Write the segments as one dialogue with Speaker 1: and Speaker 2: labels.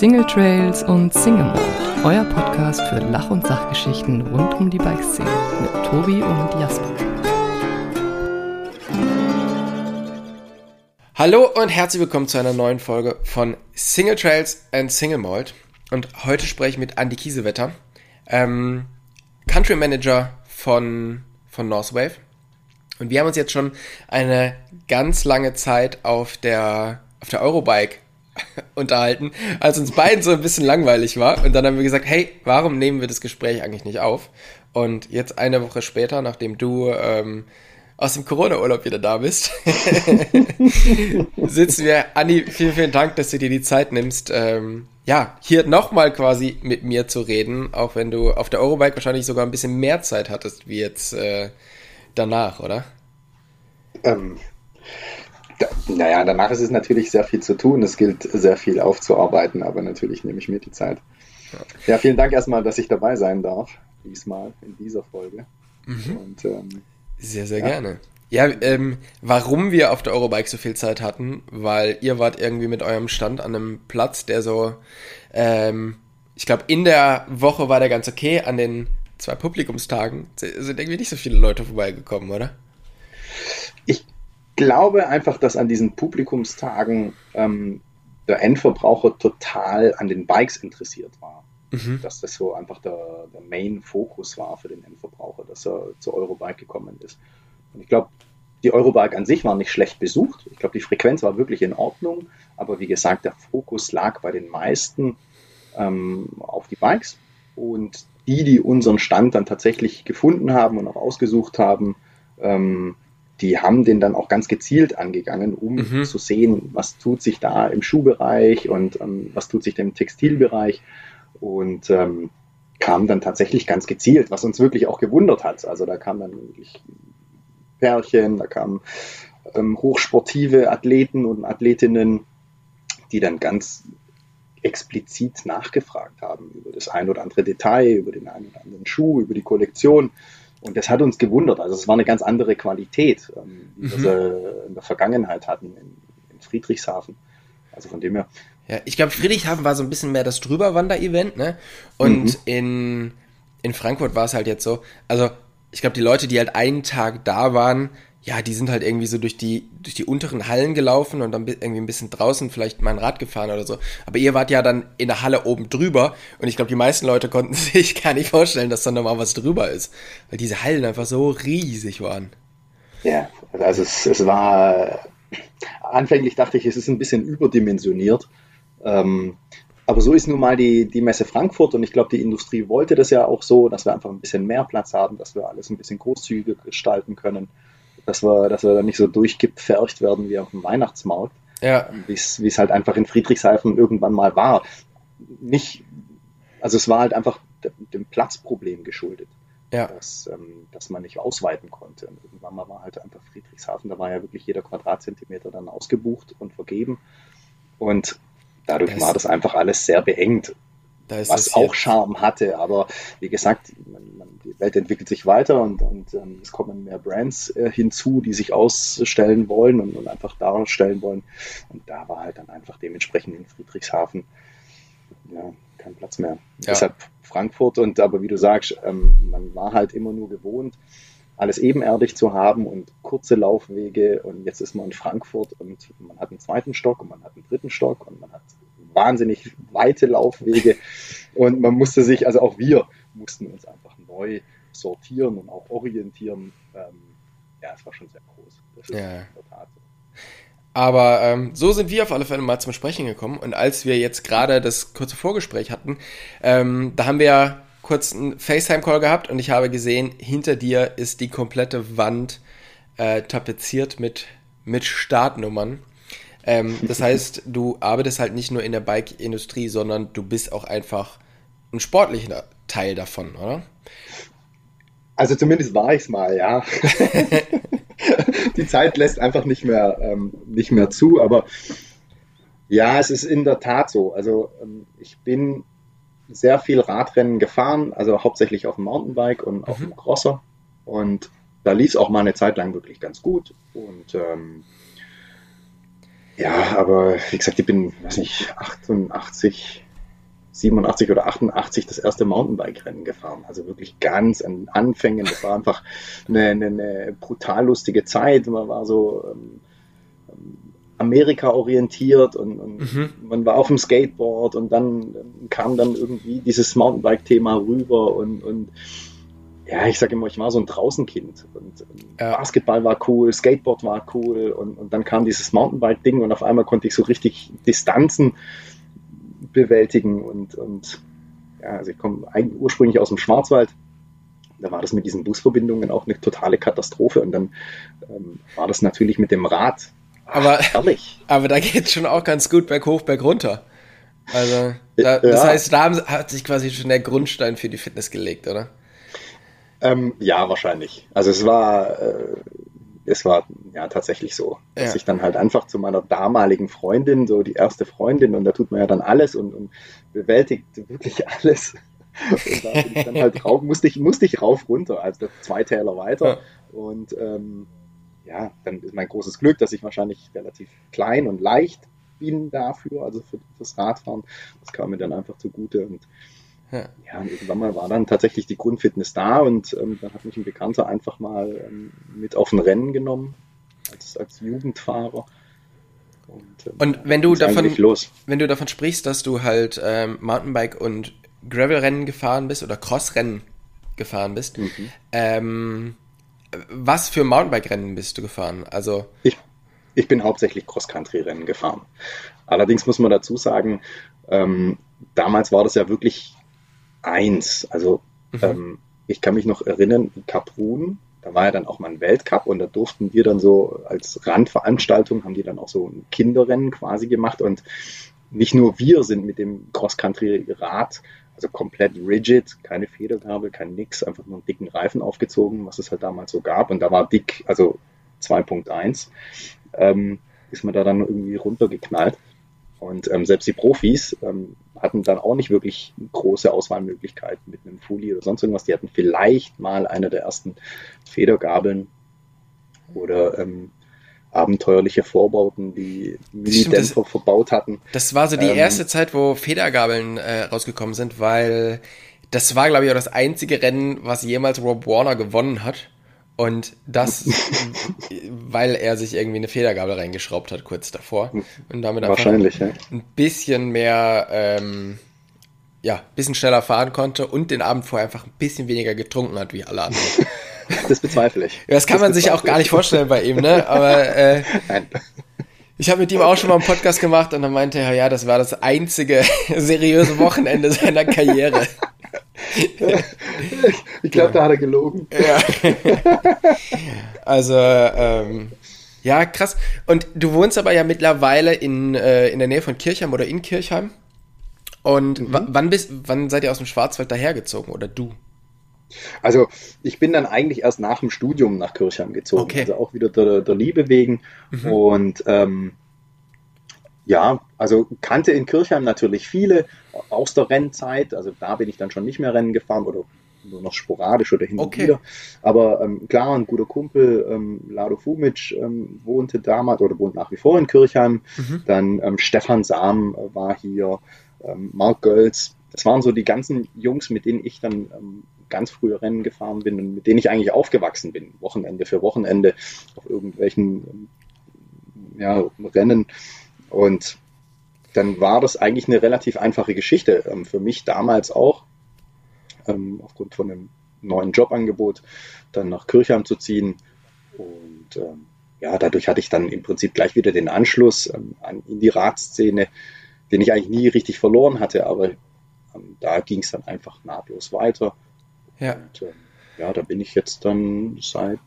Speaker 1: Single Trails und Single Mode, euer Podcast für Lach- und Sachgeschichten rund um die Bikeszene mit Tobi und Jasper.
Speaker 2: Hallo und herzlich willkommen zu einer neuen Folge von Single Trails and Single Malt. Und heute spreche ich mit Andy Kiesewetter, ähm, Country Manager von, von Northwave. Und wir haben uns jetzt schon eine ganz lange Zeit auf der, auf der Eurobike unterhalten, als uns beiden so ein bisschen langweilig war. Und dann haben wir gesagt, hey, warum nehmen wir das Gespräch eigentlich nicht auf? Und jetzt eine Woche später, nachdem du ähm, aus dem Corona-Urlaub wieder da bist, sitzen wir. Anni, vielen, vielen Dank, dass du dir die Zeit nimmst, ähm, ja, hier nochmal quasi mit mir zu reden, auch wenn du auf der Eurobike wahrscheinlich sogar ein bisschen mehr Zeit hattest, wie jetzt äh, danach, oder?
Speaker 3: Ähm, naja, danach ist es natürlich sehr viel zu tun. Es gilt sehr viel aufzuarbeiten, aber natürlich nehme ich mir die Zeit. Ja, vielen Dank erstmal, dass ich dabei sein darf, diesmal in dieser Folge.
Speaker 2: Mhm. Und, ähm, sehr, sehr ja. gerne. Ja, ähm, warum wir auf der Eurobike so viel Zeit hatten, weil ihr wart irgendwie mit eurem Stand an einem Platz, der so, ähm, ich glaube, in der Woche war der ganz okay, an den zwei Publikumstagen sind irgendwie nicht so viele Leute vorbeigekommen, oder?
Speaker 3: Ich glaube einfach, dass an diesen Publikumstagen ähm, der Endverbraucher total an den Bikes interessiert war. Mhm. Dass das so einfach der, der Main-Fokus war für den Endverbraucher, dass er zur Eurobike gekommen ist. Und ich glaube, die Eurobike an sich war nicht schlecht besucht. Ich glaube, die Frequenz war wirklich in Ordnung. Aber wie gesagt, der Fokus lag bei den meisten ähm, auf die Bikes. Und die, die unseren Stand dann tatsächlich gefunden haben und auch ausgesucht haben, ähm, die haben den dann auch ganz gezielt angegangen, um mhm. zu sehen, was tut sich da im Schuhbereich und ähm, was tut sich im Textilbereich und ähm, kam dann tatsächlich ganz gezielt, was uns wirklich auch gewundert hat. Also da kamen dann wirklich Pärchen, da kamen ähm, hochsportive Athleten und Athletinnen, die dann ganz explizit nachgefragt haben über das ein oder andere Detail, über den einen oder anderen Schuh, über die Kollektion. Und das hat uns gewundert. Also es war eine ganz andere Qualität, ähm, wie mhm. wir sie in der Vergangenheit hatten in, in Friedrichshafen. Also von dem her.
Speaker 2: Ja, ich glaube, Friedrichshafen war so ein bisschen mehr das Drüberwander-Event, ne? Und mhm. in, in Frankfurt war es halt jetzt so, also ich glaube, die Leute, die halt einen Tag da waren, ja, die sind halt irgendwie so durch die, durch die unteren Hallen gelaufen und dann irgendwie ein bisschen draußen vielleicht mal ein Rad gefahren oder so. Aber ihr wart ja dann in der Halle oben drüber und ich glaube, die meisten Leute konnten sich gar nicht vorstellen, dass da nochmal was drüber ist, weil diese Hallen einfach so riesig waren.
Speaker 3: Ja, also es, es war, anfänglich dachte ich, es ist ein bisschen überdimensioniert. Ähm, aber so ist nun mal die, die Messe Frankfurt und ich glaube, die Industrie wollte das ja auch so, dass wir einfach ein bisschen mehr Platz haben, dass wir alles ein bisschen großzügiger gestalten können dass wir, dass wir da nicht so durchgepfercht werden wie auf dem Weihnachtsmarkt. Ja. Wie es halt einfach in Friedrichshafen irgendwann mal war. Nicht, also es war halt einfach dem Platzproblem geschuldet. Ja. Dass, ähm, dass man nicht ausweiten konnte. Und irgendwann mal war halt einfach Friedrichshafen, da war ja wirklich jeder Quadratzentimeter dann ausgebucht und vergeben. Und dadurch das war das einfach alles sehr beengt was auch Charme hatte. Aber wie gesagt, man, man, die Welt entwickelt sich weiter und, und ähm, es kommen mehr Brands äh, hinzu, die sich ausstellen wollen und, und, einfach darstellen wollen. Und da war halt dann einfach dementsprechend in Friedrichshafen ja, kein Platz mehr. Ja. Deshalb Frankfurt und aber wie du sagst, ähm, man war halt immer nur gewohnt, alles ebenerdig zu haben und kurze Laufwege und jetzt ist man in Frankfurt und man hat einen zweiten Stock und man hat einen dritten Stock und man hat wahnsinnig weite Laufwege und man musste sich, also auch wir mussten uns einfach neu sortieren und auch orientieren. Ähm, ja, es war schon sehr groß. Das ist ja. in der Tat so.
Speaker 2: Aber ähm, so sind wir auf alle Fälle mal zum Sprechen gekommen. Und als wir jetzt gerade das kurze Vorgespräch hatten, ähm, da haben wir ja kurz einen FaceTime-Call gehabt und ich habe gesehen, hinter dir ist die komplette Wand äh, tapeziert mit, mit Startnummern. Ähm, das heißt, du arbeitest halt nicht nur in der Bike-Industrie, sondern du bist auch einfach ein sportlicher Teil davon, oder?
Speaker 3: Also zumindest war ich es mal, ja. Die Zeit lässt einfach nicht mehr, ähm, nicht mehr zu, aber ja, es ist in der Tat so. Also ähm, ich bin sehr viel Radrennen gefahren, also hauptsächlich auf dem Mountainbike und auf mhm. dem Crosser. Und da lief es auch mal eine Zeit lang wirklich ganz gut. Und ähm, ja, aber wie gesagt, ich bin, weiß nicht, 88 87 oder 88 das erste Mountainbike-Rennen gefahren. Also wirklich ganz an Anfängen. Das war einfach eine, eine, eine brutal lustige Zeit. Man war so ähm, Amerika orientiert und, und mhm. man war auf dem Skateboard und dann kam dann irgendwie dieses Mountainbike-Thema rüber und, und ja, ich sage immer, ich war so ein Draußenkind. Und ja. Basketball war cool, Skateboard war cool und, und dann kam dieses Mountainbike-Ding und auf einmal konnte ich so richtig Distanzen bewältigen und, und ja, also ich komme ursprünglich aus dem Schwarzwald. Da war das mit diesen Busverbindungen auch eine totale Katastrophe und dann ähm, war das natürlich mit dem Rad
Speaker 2: aber, herrlich. Aber da geht es schon auch ganz gut berghoch, bergunter. Also, da, ja. das heißt, da hat sich quasi schon der Grundstein für die Fitness gelegt, oder?
Speaker 3: Ähm, ja, wahrscheinlich. Also es war, äh, es war ja tatsächlich so, dass ja. ich dann halt einfach zu meiner damaligen Freundin, so die erste Freundin, und da tut man ja dann alles und, und bewältigt wirklich alles. Und da bin ich dann halt drauf, musste ich, musste ich rauf runter, also zwei Täler weiter. Ja. Und ähm, ja, dann ist mein großes Glück, dass ich wahrscheinlich relativ klein und leicht bin dafür, also für, fürs Radfahren. Das kam mir dann einfach zugute und ja. ja, und irgendwann mal war dann tatsächlich die Grundfitness da und ähm, dann hat mich ein Bekannter einfach mal ähm, mit auf ein Rennen genommen als, als Jugendfahrer.
Speaker 2: Und, ähm, und wenn du davon, wenn du davon sprichst, dass du halt ähm, Mountainbike und Gravel-Rennen gefahren bist oder Cross-Rennen gefahren bist, mhm. ähm, was für Mountainbike-Rennen bist du gefahren? Also
Speaker 3: ich, ich bin hauptsächlich Cross-Country-Rennen gefahren. Allerdings muss man dazu sagen, ähm, damals war das ja wirklich eins. Also mhm. ähm, ich kann mich noch erinnern, Kaprun, da war ja dann auch mal ein Weltcup und da durften wir dann so als Randveranstaltung, haben die dann auch so ein Kinderrennen quasi gemacht und nicht nur wir sind mit dem Cross-Country-Rad, also komplett rigid, keine Federgabel, kein nix, einfach nur einen dicken Reifen aufgezogen, was es halt damals so gab und da war dick, also 2.1, ähm, ist man da dann irgendwie runtergeknallt. Und ähm, selbst die Profis ähm, hatten dann auch nicht wirklich große Auswahlmöglichkeiten mit einem Fully oder sonst irgendwas. Die hatten vielleicht mal eine der ersten Federgabeln oder ähm, abenteuerliche Vorbauten, die Mini-Dämpfer verbaut hatten.
Speaker 2: Das war so die ähm, erste Zeit, wo Federgabeln äh, rausgekommen sind, weil das war, glaube ich, auch das einzige Rennen, was jemals Rob Warner gewonnen hat. Und das, weil er sich irgendwie eine Federgabel reingeschraubt hat kurz davor. Und damit einfach
Speaker 3: Wahrscheinlich, ja.
Speaker 2: ein bisschen mehr, ähm, ja, bisschen schneller fahren konnte und den Abend vorher einfach ein bisschen weniger getrunken hat wie alle anderen.
Speaker 3: Das bezweifle ich.
Speaker 2: Ja, das kann das man sich auch gar nicht vorstellen bei ihm, ne? Aber äh, Nein. ich habe mit ihm auch schon mal einen Podcast gemacht und dann meinte er, ja, das war das einzige seriöse Wochenende seiner Karriere.
Speaker 3: ich glaube, da hat er gelogen.
Speaker 2: Ja. Also, ähm, ja, krass. Und du wohnst aber ja mittlerweile in, äh, in der Nähe von Kirchheim oder in Kirchheim. Und mhm. wann bist, wann seid ihr aus dem Schwarzwald dahergezogen oder du?
Speaker 3: Also ich bin dann eigentlich erst nach dem Studium nach Kirchheim gezogen, okay. also auch wieder der, der Liebe wegen. Mhm. Und ähm, ja, also kannte in Kirchheim natürlich viele aus der Rennzeit. Also da bin ich dann schon nicht mehr Rennen gefahren oder nur noch sporadisch oder hin und okay. wieder. Aber ähm, klar, ein guter Kumpel, ähm, Lado Fumic, ähm, wohnte damals oder wohnt nach wie vor in Kirchheim. Mhm. Dann ähm, Stefan Sam war hier, ähm, Mark Gölz. Das waren so die ganzen Jungs, mit denen ich dann ähm, ganz frühe Rennen gefahren bin und mit denen ich eigentlich aufgewachsen bin, Wochenende für Wochenende auf irgendwelchen ja, Rennen. Und dann war das eigentlich eine relativ einfache Geschichte. Ähm, für mich damals auch, ähm, aufgrund von einem neuen Jobangebot, dann nach Kirchheim zu ziehen. Und ähm, ja, dadurch hatte ich dann im Prinzip gleich wieder den Anschluss ähm, an, in die Radszene, den ich eigentlich nie richtig verloren hatte, aber ähm, da ging es dann einfach nahtlos weiter. Ja. Und, ähm, ja, da bin ich jetzt dann seit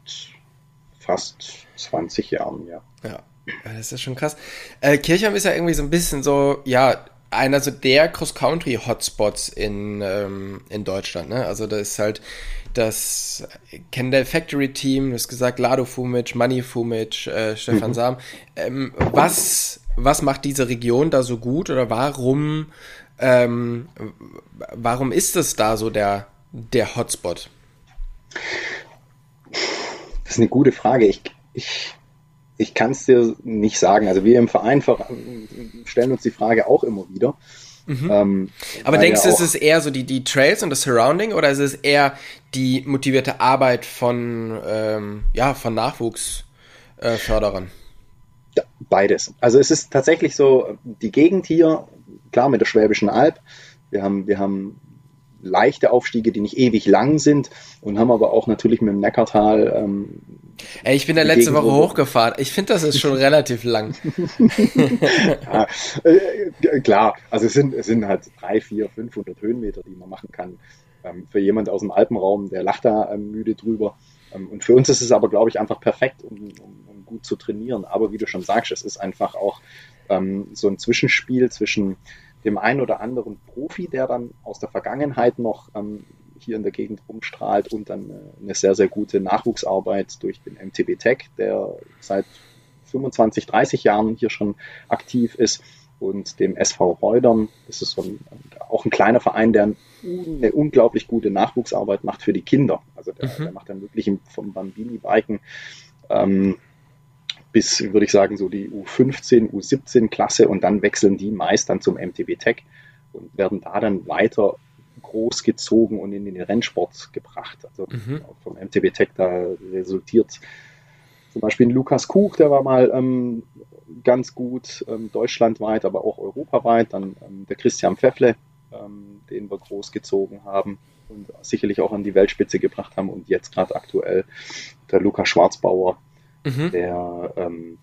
Speaker 3: fast 20 Jahren, ja.
Speaker 2: Ja, das ist schon krass. Äh, Kirchheim ist ja irgendwie so ein bisschen so, ja, einer so der Cross-Country-Hotspots in, ähm, in Deutschland. Ne? Also da ist halt das Kendall Factory Team, du hast gesagt, Lado Fumic, Money Fumic, äh, Stefan mhm. Sam. Ähm, was, was macht diese Region da so gut oder warum, ähm, warum ist es da so der, der Hotspot?
Speaker 3: Das ist eine gute Frage. Ich, ich ich kann es dir nicht sagen. Also wir im Verein stellen uns die Frage auch immer wieder.
Speaker 2: Mhm. Ähm, Aber denkst du, ist es eher so die, die Trails und das Surrounding oder ist es eher die motivierte Arbeit von, ähm, ja, von Nachwuchsförderern?
Speaker 3: Äh, beides. Also es ist tatsächlich so, die Gegend hier, klar mit der Schwäbischen Alb, wir haben, wir haben leichte Aufstiege, die nicht ewig lang sind und haben aber auch natürlich mit dem Neckartal. Ähm,
Speaker 2: Ey, ich bin da letzte Woche hochgefahren. Ich finde, das ist schon relativ lang.
Speaker 3: ja, äh, klar, also es sind, es sind halt drei, vier, 500 Höhenmeter, die man machen kann. Ähm, für jemand aus dem Alpenraum, der lacht da ähm, müde drüber. Ähm, und für uns ist es aber, glaube ich, einfach perfekt, um, um, um, gut zu trainieren. Aber wie du schon sagst, es ist einfach auch ähm, so ein Zwischenspiel zwischen dem einen oder anderen Profi, der dann aus der Vergangenheit noch ähm, hier in der Gegend rumstrahlt und dann äh, eine sehr, sehr gute Nachwuchsarbeit durch den MTB Tech, der seit 25, 30 Jahren hier schon aktiv ist und dem SV Reudern. Das ist so ein, auch ein kleiner Verein, der eine unglaublich gute Nachwuchsarbeit macht für die Kinder. Also der, mhm. der macht dann wirklich vom Bambini-Biken ähm, bis, würde ich sagen, so die U15, U17-Klasse und dann wechseln die meist dann zum MTB Tech und werden da dann weiter großgezogen und in den Rennsport gebracht. Also mhm. vom MTB Tech da resultiert zum Beispiel ein Lukas Kuch, der war mal ähm, ganz gut ähm, deutschlandweit, aber auch europaweit. Dann ähm, der Christian Pfeffle, ähm, den wir großgezogen haben und sicherlich auch an die Weltspitze gebracht haben. Und jetzt gerade aktuell der Lukas Schwarzbauer, mhm. der ähm,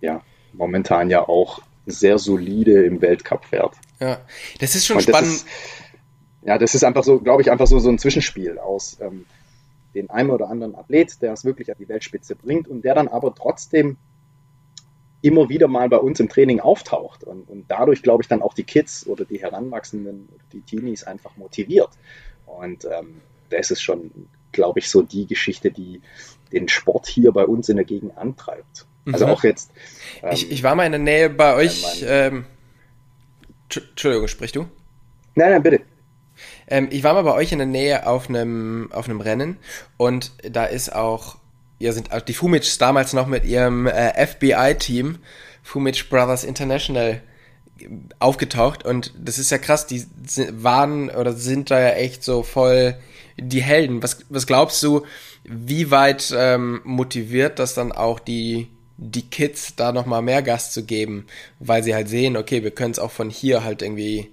Speaker 3: ja momentan ja auch sehr solide im Weltcup fährt.
Speaker 2: Ja, das ist schon das spannend. Ist,
Speaker 3: ja, das ist einfach so, glaube ich, einfach so, so ein Zwischenspiel aus ähm, den einen oder anderen Athlet, der es wirklich an die Weltspitze bringt und der dann aber trotzdem immer wieder mal bei uns im Training auftaucht und, und dadurch, glaube ich, dann auch die Kids oder die Heranwachsenden oder die Teenies einfach motiviert. Und ähm, das ist schon, glaube ich, so die Geschichte, die den Sport hier bei uns in der Gegend antreibt. Also mhm. auch jetzt.
Speaker 2: Ähm, ich, ich war mal in der Nähe bei euch. Ähm, Entschuldigung, sprich du?
Speaker 3: Nein, nein, bitte.
Speaker 2: Ähm, ich war mal bei euch in der Nähe auf einem auf einem Rennen und da ist auch, ihr sind die Fumic damals noch mit ihrem äh, FBI-Team, Fumic Brothers International, aufgetaucht und das ist ja krass, die waren oder sind da ja echt so voll die Helden. Was, was glaubst du, wie weit ähm, motiviert das dann auch die, die Kids, da nochmal mehr Gas zu geben, weil sie halt sehen, okay, wir können es auch von hier halt irgendwie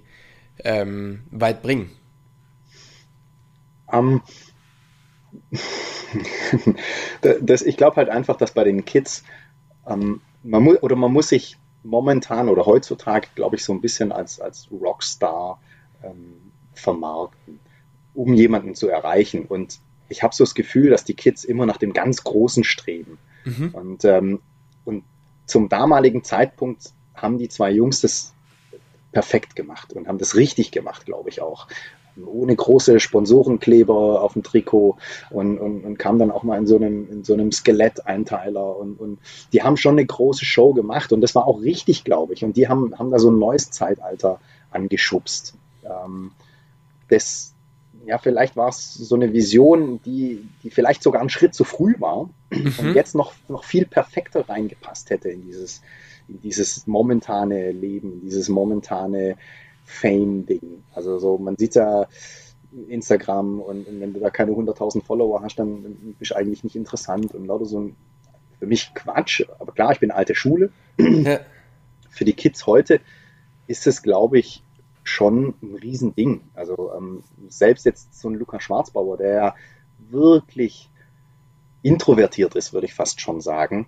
Speaker 2: ähm, weit bringen?
Speaker 3: Um, das, ich glaube halt einfach, dass bei den Kids ähm, man muss oder man muss sich momentan oder heutzutage, glaube ich, so ein bisschen als, als Rockstar ähm, vermarkten, um jemanden zu erreichen. Und ich habe so das Gefühl, dass die Kids immer nach dem ganz Großen streben. Mhm. Und, ähm, und zum damaligen Zeitpunkt haben die zwei Jungs das perfekt gemacht und haben das richtig gemacht, glaube ich auch. Ohne große Sponsorenkleber auf dem Trikot und, und, und kam dann auch mal in so einem, in so einem Skelett-Einteiler und, und die haben schon eine große Show gemacht und das war auch richtig, glaube ich. Und die haben, haben da so ein neues Zeitalter angeschubst. Ähm, das, ja, vielleicht war es so eine Vision, die, die vielleicht sogar einen Schritt zu früh war mhm. und jetzt noch, noch viel perfekter reingepasst hätte in dieses, in dieses momentane Leben, dieses momentane Fame-Ding. Also so, man sieht ja Instagram und, und wenn du da keine 100.000 Follower hast, dann bist du eigentlich nicht interessant und lauter so ein, für mich Quatsch. Aber klar, ich bin alte Schule. Ja. Für die Kids heute ist es, glaube ich, schon ein Riesending. Also ähm, selbst jetzt so ein Lukas Schwarzbauer, der ja wirklich introvertiert ist, würde ich fast schon sagen,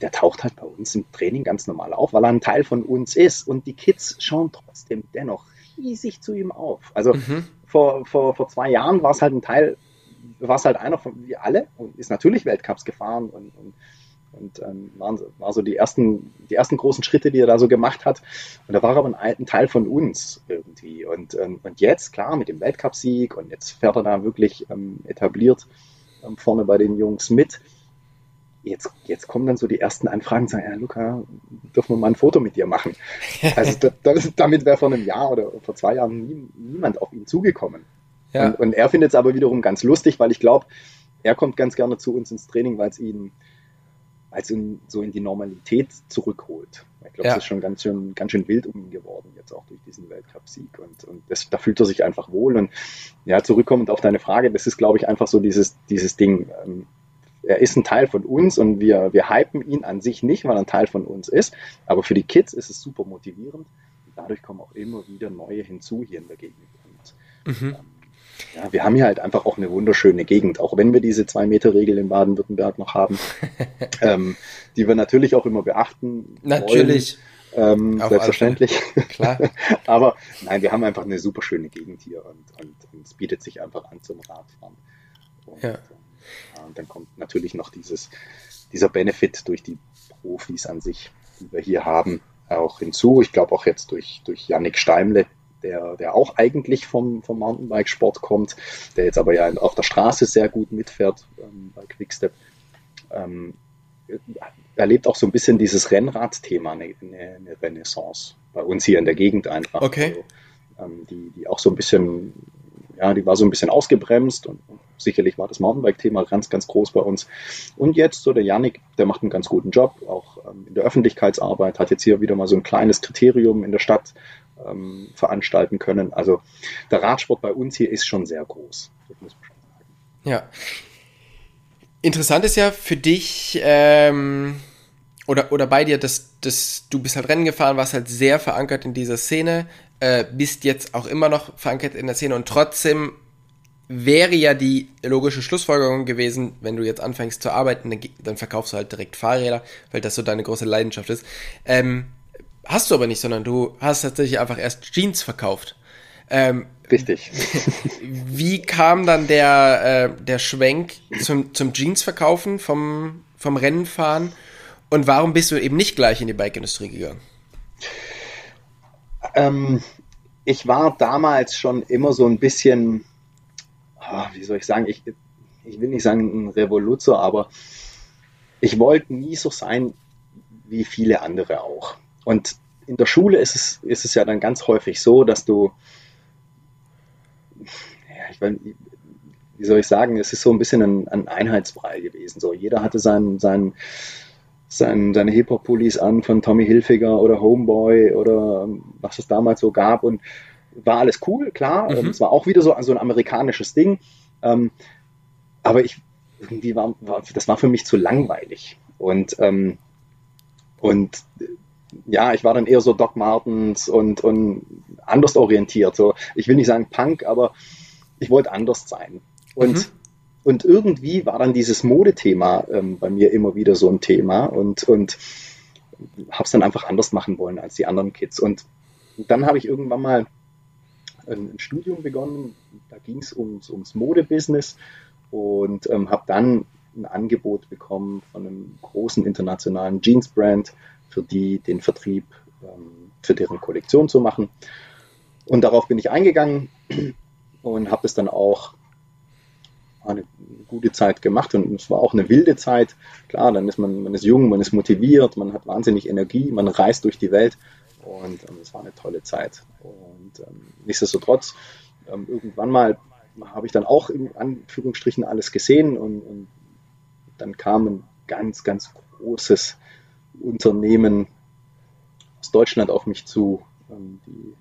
Speaker 3: der taucht halt bei uns im Training ganz normal auf, weil er ein Teil von uns ist. Und die Kids schauen trotzdem dennoch riesig zu ihm auf. Also mhm. vor, vor, vor zwei Jahren war es halt ein Teil, war es halt einer von wie alle und ist natürlich Weltcups gefahren und, und, und ähm, waren, war so die ersten, die ersten großen Schritte, die er da so gemacht hat. Und da war aber ein, ein Teil von uns irgendwie. Und, ähm, und jetzt, klar, mit dem Weltcupsieg und jetzt fährt er da wirklich ähm, etabliert ähm, vorne bei den Jungs mit jetzt, jetzt kommen dann so die ersten Anfragen und sagen, ja, Luca, dürfen wir mal ein Foto mit dir machen? Also da, da, damit wäre vor einem Jahr oder vor zwei Jahren nie, niemand auf ihn zugekommen. Ja. Und, und, er findet es aber wiederum ganz lustig, weil ich glaube, er kommt ganz gerne zu uns ins Training, weil es ihn, es ihn so in die Normalität zurückholt. glaube, ja. es ist schon ganz schön, ganz schön wild um ihn geworden, jetzt auch durch diesen Weltcup-Sieg. Und, und das, da fühlt er sich einfach wohl. Und ja, zurückkommend auf deine Frage, das ist, glaube ich, einfach so dieses, dieses Ding. Ähm, er ist ein Teil von uns und wir, wir hypen ihn an sich nicht, weil er ein Teil von uns ist. Aber für die Kids ist es super motivierend. Und dadurch kommen auch immer wieder neue hinzu hier in der Gegend. Und, mhm. ähm, ja, wir haben hier halt einfach auch eine wunderschöne Gegend, auch wenn wir diese Zwei-Meter-Regel in Baden-Württemberg noch haben, ähm, die wir natürlich auch immer beachten.
Speaker 2: Natürlich.
Speaker 3: Ähm, selbstverständlich. Klar. Aber nein, wir haben einfach eine super schöne Gegend hier und, und, und es bietet sich einfach an zum Radfahren. Und, ja. äh, und dann kommt natürlich noch dieses, dieser Benefit durch die Profis an sich, die wir hier haben, auch hinzu. Ich glaube auch jetzt durch, durch Yannick Steimle, der, der auch eigentlich vom, vom Mountainbike-Sport kommt, der jetzt aber ja auf der Straße sehr gut mitfährt ähm, bei Quickstep. Ähm, erlebt auch so ein bisschen dieses Rennrad-Thema, eine, eine, Renaissance bei uns hier in der Gegend einfach.
Speaker 2: Okay.
Speaker 3: Also, ähm, die, die auch so ein bisschen, ja, die war so ein bisschen ausgebremst und sicherlich war das Mountainbike-Thema ganz, ganz groß bei uns. Und jetzt so der Yannick, der macht einen ganz guten Job, auch ähm, in der Öffentlichkeitsarbeit, hat jetzt hier wieder mal so ein kleines Kriterium in der Stadt ähm, veranstalten können. Also der Radsport bei uns hier ist schon sehr groß.
Speaker 2: Ja. Interessant ist ja für dich ähm, oder, oder bei dir, dass, dass du bist halt Rennen gefahren, warst halt sehr verankert in dieser Szene, äh, bist jetzt auch immer noch verankert in der Szene und trotzdem wäre ja die logische Schlussfolgerung gewesen, wenn du jetzt anfängst zu arbeiten, dann verkaufst du halt direkt Fahrräder, weil das so deine große Leidenschaft ist. Ähm, Hast du aber nicht, sondern du hast tatsächlich einfach erst Jeans verkauft.
Speaker 3: Ähm, Richtig.
Speaker 2: Wie kam dann der, äh, der Schwenk zum, zum Jeans-Verkaufen vom, vom Rennenfahren und warum bist du eben nicht gleich in die Bike-Industrie gegangen?
Speaker 3: Ähm, ich war damals schon immer so ein bisschen, oh, wie soll ich sagen, ich, ich will nicht sagen ein Revoluzer, aber ich wollte nie so sein wie viele andere auch. Und in der Schule ist es, ist es ja dann ganz häufig so, dass du, ja, ich meine, wie soll ich sagen, es ist so ein bisschen ein, ein Einheitsbrei gewesen. So, jeder hatte seinen, seinen, seinen, seine Hip-Hop-Pullis an von Tommy Hilfiger oder Homeboy oder was es damals so gab und war alles cool, klar. Mhm. Es war auch wieder so, so ein amerikanisches Ding. Ähm, aber ich, irgendwie war, war, das war für mich zu langweilig. Und, ähm, und ja, ich war dann eher so Doc Martens und, und anders orientiert. So, ich will nicht sagen Punk, aber ich wollte anders sein. Und, mhm. und irgendwie war dann dieses Modethema ähm, bei mir immer wieder so ein Thema und, und habe es dann einfach anders machen wollen als die anderen Kids. Und dann habe ich irgendwann mal ein, ein Studium begonnen, da ging es ums, ums Modebusiness und ähm, habe dann ein Angebot bekommen von einem großen internationalen Jeans-Brand, für die den Vertrieb ähm, für deren Kollektion zu machen. Und darauf bin ich eingegangen und habe es dann auch eine gute Zeit gemacht und es war auch eine wilde Zeit. Klar, dann ist man, man ist jung, man ist motiviert, man hat wahnsinnig Energie, man reist durch die Welt und ähm, es war eine tolle Zeit. Und ähm, nichtsdestotrotz, ähm, irgendwann mal habe ich dann auch in Anführungsstrichen alles gesehen und, und dann kam ein ganz, ganz großes Unternehmen aus Deutschland auf mich zu, ähm, die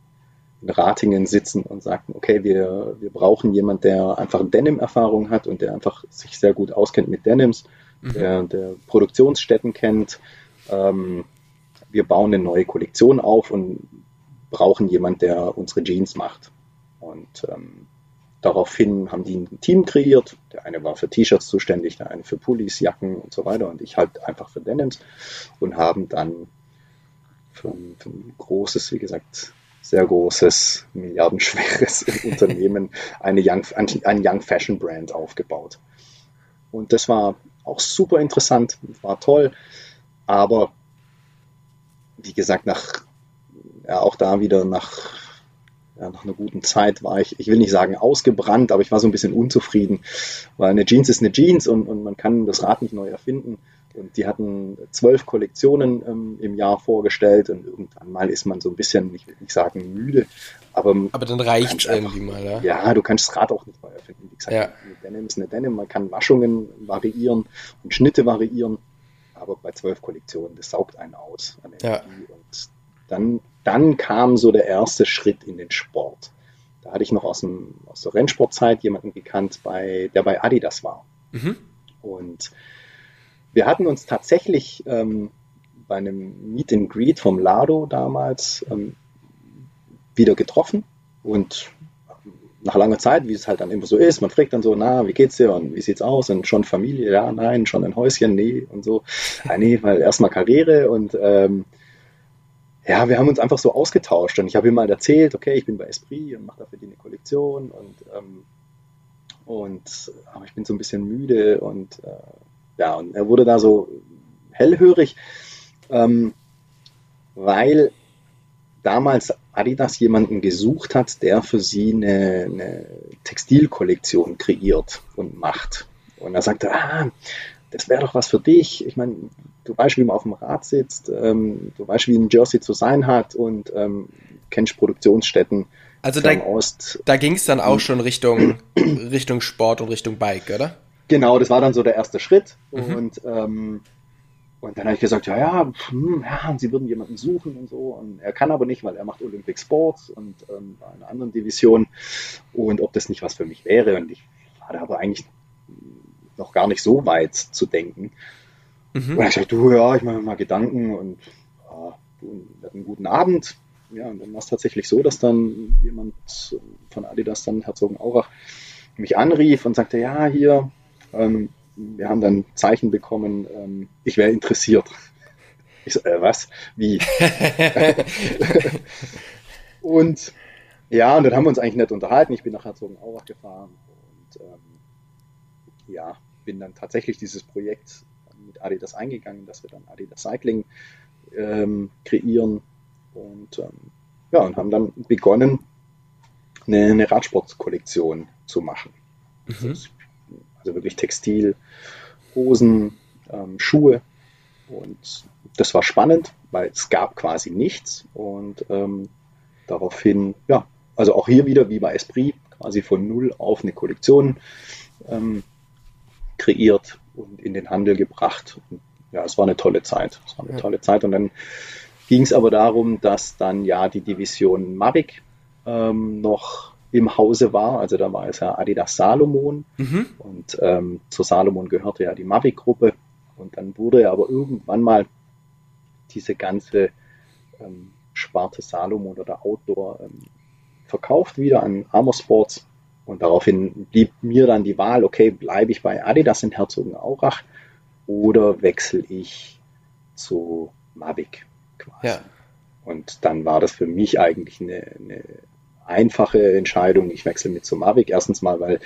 Speaker 3: in Ratingen sitzen und sagten, okay, wir, wir brauchen jemand, der einfach Denim-Erfahrung hat und der einfach sich sehr gut auskennt mit Denims, mhm. der, der Produktionsstätten kennt. Ähm, wir bauen eine neue Kollektion auf und brauchen jemand, der unsere Jeans macht. Und ähm, Daraufhin haben die ein Team kreiert. Der eine war für T-Shirts zuständig, der eine für Pullis, Jacken und so weiter und ich halt einfach für Denims und haben dann für ein, für ein großes, wie gesagt, sehr großes, milliardenschweres Unternehmen eine Young, ein, Young Fashion Brand aufgebaut. Und das war auch super interessant, war toll, aber wie gesagt, nach, ja, auch da wieder nach ja, nach einer guten Zeit war ich, ich will nicht sagen ausgebrannt, aber ich war so ein bisschen unzufrieden, weil eine Jeans ist eine Jeans und, und man kann das Rad nicht neu erfinden. Und die hatten zwölf Kollektionen ähm, im Jahr vorgestellt und irgendwann mal ist man so ein bisschen, ich will nicht sagen müde, aber.
Speaker 2: Aber dann reicht es irgendwie mal, ja?
Speaker 3: Ja, du kannst das Rad auch nicht neu erfinden. Wie gesagt, ja. eine Denim ist eine Denim, man kann Waschungen variieren und Schnitte variieren, aber bei zwölf Kollektionen, das saugt einen aus an Energie
Speaker 2: ja.
Speaker 3: und dann, dann kam so der erste Schritt in den Sport. Da hatte ich noch aus, dem, aus der Rennsportzeit jemanden gekannt, bei, der bei Adidas war. Mhm. Und wir hatten uns tatsächlich ähm, bei einem Meet and Greet vom Lado damals ähm, wieder getroffen und nach langer Zeit, wie es halt dann immer so ist, man fragt dann so, na, wie geht's dir und wie sieht's aus und schon Familie, ja, nein, schon ein Häuschen, nee und so. Ja, nee, weil erstmal Karriere und ähm, ja, wir haben uns einfach so ausgetauscht und ich habe ihm mal erzählt, okay, ich bin bei Esprit und mache dafür die eine Kollektion und ähm, und aber ich bin so ein bisschen müde und äh, ja, und er wurde da so hellhörig, ähm, weil damals Adidas jemanden gesucht hat, der für sie eine, eine Textilkollektion kreiert und macht. Und er sagte, ah, das wäre doch was für dich. Ich meine, du weißt, wie man auf dem Rad sitzt, ähm, du weißt, wie ein Jersey zu sein hat und ähm, kennst Produktionsstätten.
Speaker 2: Also da, da ging es dann auch schon Richtung, Richtung Sport und Richtung Bike, oder?
Speaker 3: Genau, das war dann so der erste Schritt. Mhm. Und ähm, und dann habe ich gesagt, ja, ja, hm, ja, sie würden jemanden suchen und so. Und er kann aber nicht, weil er macht Olympic Sports und ähm, bei einer anderen Division. Und ob das nicht was für mich wäre. Und ich war da aber eigentlich noch gar nicht so weit zu denken. Mhm. Und ich gesagt, du, ja, ich mache mir mal Gedanken und ja, du, einen guten Abend. Ja, und dann war es tatsächlich so, dass dann jemand von Adidas, dann Herzogenaurach, mich anrief und sagte, ja, hier, ähm, wir haben dann Zeichen bekommen, ähm, ich wäre interessiert. Ich so, äh, was? Wie? und ja, und dann haben wir uns eigentlich nicht unterhalten. Ich bin nach Herzogenaurach gefahren und ähm, ja, bin dann tatsächlich dieses Projekt mit Adidas eingegangen, dass wir dann Adidas Cycling ähm, kreieren und ähm, ja, und haben dann begonnen, eine, eine Radsportkollektion zu machen. Mhm. Also wirklich Textil, Hosen, ähm, Schuhe. Und das war spannend, weil es gab quasi nichts. Und ähm, daraufhin, ja, also auch hier wieder wie bei Esprit, quasi von null auf eine Kollektion ähm, kreiert und in den Handel gebracht. Und, ja, es war eine tolle Zeit. Es war eine ja. tolle Zeit. Und dann ging es aber darum, dass dann ja die Division Mavic ähm, noch im Hause war. Also da war es ja Adidas Salomon mhm. und ähm, zur Salomon gehörte ja die Mavic-Gruppe und dann wurde ja aber irgendwann mal diese ganze ähm, Sparte Salomon oder Outdoor ähm, verkauft wieder an Armor Sports und daraufhin blieb mir dann die Wahl, okay, bleibe ich bei Adidas in Herzogenaurach oder wechsle ich zu Mavic quasi. Ja. Und dann war das für mich eigentlich eine, eine einfache Entscheidung. Ich wechsle mit zum Mavic. Erstens mal, weil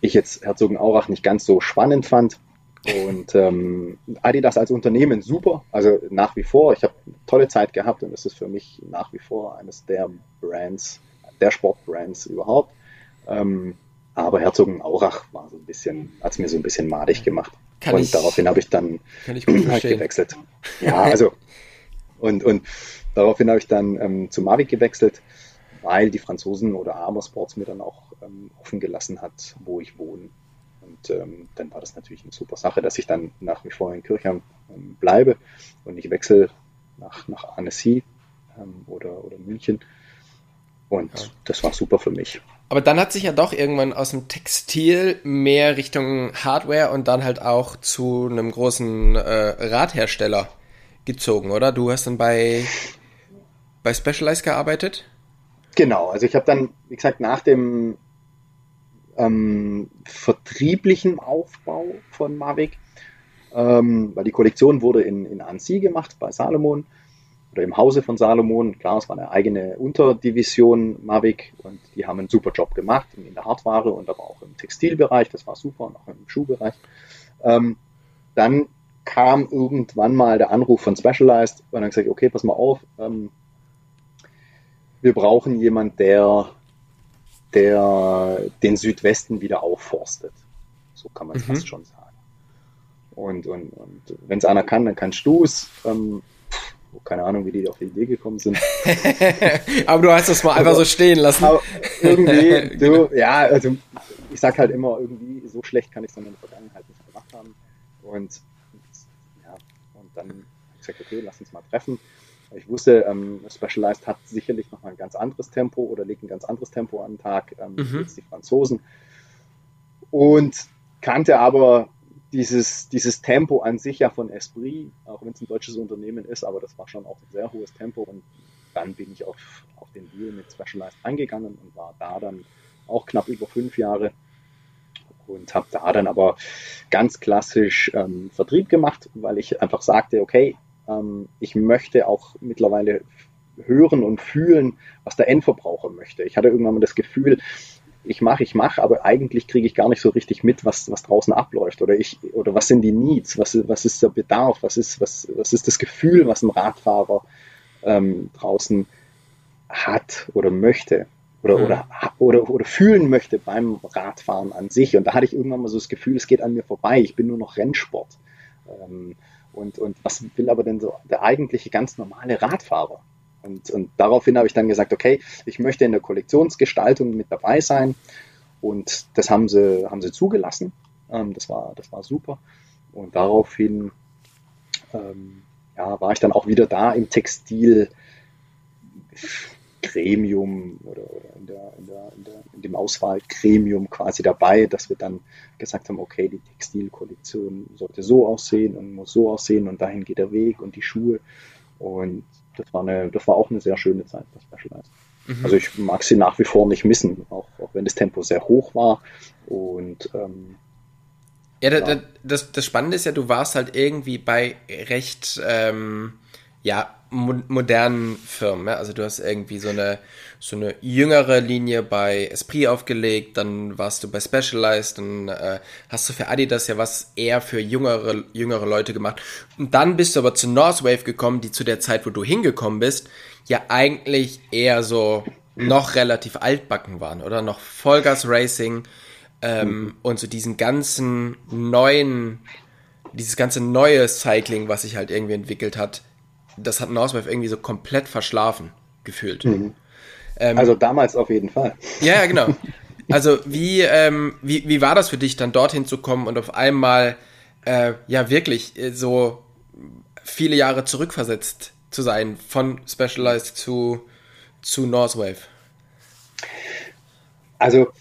Speaker 3: ich jetzt Herzogenaurach nicht ganz so spannend fand. Und ähm, Adidas als Unternehmen super, also nach wie vor. Ich habe eine tolle Zeit gehabt und es ist für mich nach wie vor eines der Brands, der Sportbrands überhaupt. Ähm, aber Herzogenaurach war so ein bisschen, hat es mir so ein bisschen madig gemacht. Kann und ich, daraufhin habe ich dann
Speaker 2: ich halt
Speaker 3: gewechselt. Ja, also und, und daraufhin habe ich dann ähm, zu Mavic gewechselt weil die Franzosen oder Armor Sports mir dann auch ähm, offen gelassen hat, wo ich wohne. Und ähm, dann war das natürlich eine super Sache, dass ich dann nach wie vor in Kirchheim ähm, bleibe und ich wechsle nach, nach Annecy ähm, oder, oder München. Und ja. das war super für mich.
Speaker 2: Aber dann hat sich ja doch irgendwann aus dem Textil mehr Richtung Hardware und dann halt auch zu einem großen äh, Radhersteller gezogen, oder? Du hast dann bei, bei Specialized gearbeitet?
Speaker 3: Genau, also ich habe dann, wie gesagt, nach dem ähm, vertrieblichen Aufbau von Mavic, ähm, weil die Kollektion wurde in, in Annecy gemacht bei Salomon oder im Hause von Salomon. Klar, es war eine eigene Unterdivision Mavic und die haben einen super Job gemacht in der Hardware und aber auch im Textilbereich, das war super und auch im Schuhbereich. Ähm, dann kam irgendwann mal der Anruf von Specialized und dann gesagt, okay, pass mal auf, ähm, wir brauchen jemand, der, der den Südwesten wieder aufforstet. So kann man es mhm. fast schon sagen. Und, und, und wenn es einer kann, dann kannst du es. Ähm, keine Ahnung, wie die auf die Idee gekommen sind.
Speaker 2: aber du hast das mal einfach so stehen lassen. Aber
Speaker 3: irgendwie, du, ja, also ich sag halt immer, irgendwie so schlecht kann ich es dann in der Vergangenheit nicht gemacht haben. Und ja, und dann habe ich gesagt, okay, lass uns mal treffen. Ich wusste, ähm, Specialized hat sicherlich noch ein ganz anderes Tempo oder legt ein ganz anderes Tempo an den Tag ähm, mhm. als die Franzosen. Und kannte aber dieses, dieses Tempo an sich ja von Esprit, auch wenn es ein deutsches Unternehmen ist, aber das war schon auch ein sehr hohes Tempo und dann bin ich auf, auf den Deal mit Specialized eingegangen und war da dann auch knapp über fünf Jahre und habe da dann aber ganz klassisch ähm, Vertrieb gemacht, weil ich einfach sagte, okay, ähm, ich möchte auch mittlerweile hören und fühlen, was der Endverbraucher möchte. Ich hatte irgendwann mal das Gefühl, ich mache, ich mache, aber eigentlich kriege ich gar nicht so richtig mit, was, was draußen abläuft oder ich oder was sind die Needs, was, was ist der Bedarf, was ist, was, was ist das Gefühl, was ein Radfahrer ähm, draußen hat oder möchte oder, mhm. oder, oder, oder fühlen möchte beim Radfahren an sich. Und da hatte ich irgendwann mal so das Gefühl, es geht an mir vorbei, ich bin nur noch Rennsport. Ähm, und, und was will aber denn so der eigentliche ganz normale Radfahrer? Und, und daraufhin habe ich dann gesagt, okay, ich möchte in der Kollektionsgestaltung mit dabei sein. Und das haben sie, haben sie zugelassen. Ähm, das, war, das war super. Und daraufhin ähm, ja, war ich dann auch wieder da im Textil. Gremium oder, oder in, der, in, der, in, der, in, dem Auswahlgremium quasi dabei, dass wir dann gesagt haben, okay, die Textilkollektion sollte so aussehen und muss so aussehen und dahin geht der Weg und die Schuhe. Und das war, eine, das war auch eine sehr schöne Zeit bei Specialized. Mhm. Also ich mag sie nach wie vor nicht missen, auch, auch wenn das Tempo sehr hoch war. Und ähm,
Speaker 2: ja, ja. Das, das Spannende ist ja, du warst halt irgendwie bei recht ähm, ja, mo modernen Firmen. Ja? Also du hast irgendwie so eine, so eine jüngere Linie bei Esprit aufgelegt, dann warst du bei Specialized, dann äh, hast du für Adidas ja was eher für jüngere, jüngere Leute gemacht. Und dann bist du aber zu Northwave gekommen, die zu der Zeit, wo du hingekommen bist, ja eigentlich eher so noch relativ altbacken waren oder noch Vollgas Racing ähm, und so diesen ganzen neuen, dieses ganze neue Cycling, was sich halt irgendwie entwickelt hat, das hat Northwave irgendwie so komplett verschlafen gefühlt. Mhm.
Speaker 3: Ähm, also damals auf jeden Fall.
Speaker 2: Ja, genau. Also wie, ähm, wie, wie war das für dich, dann dorthin zu kommen und auf einmal äh, ja wirklich äh, so viele Jahre zurückversetzt zu sein von Specialized zu, zu Northwave?
Speaker 3: Also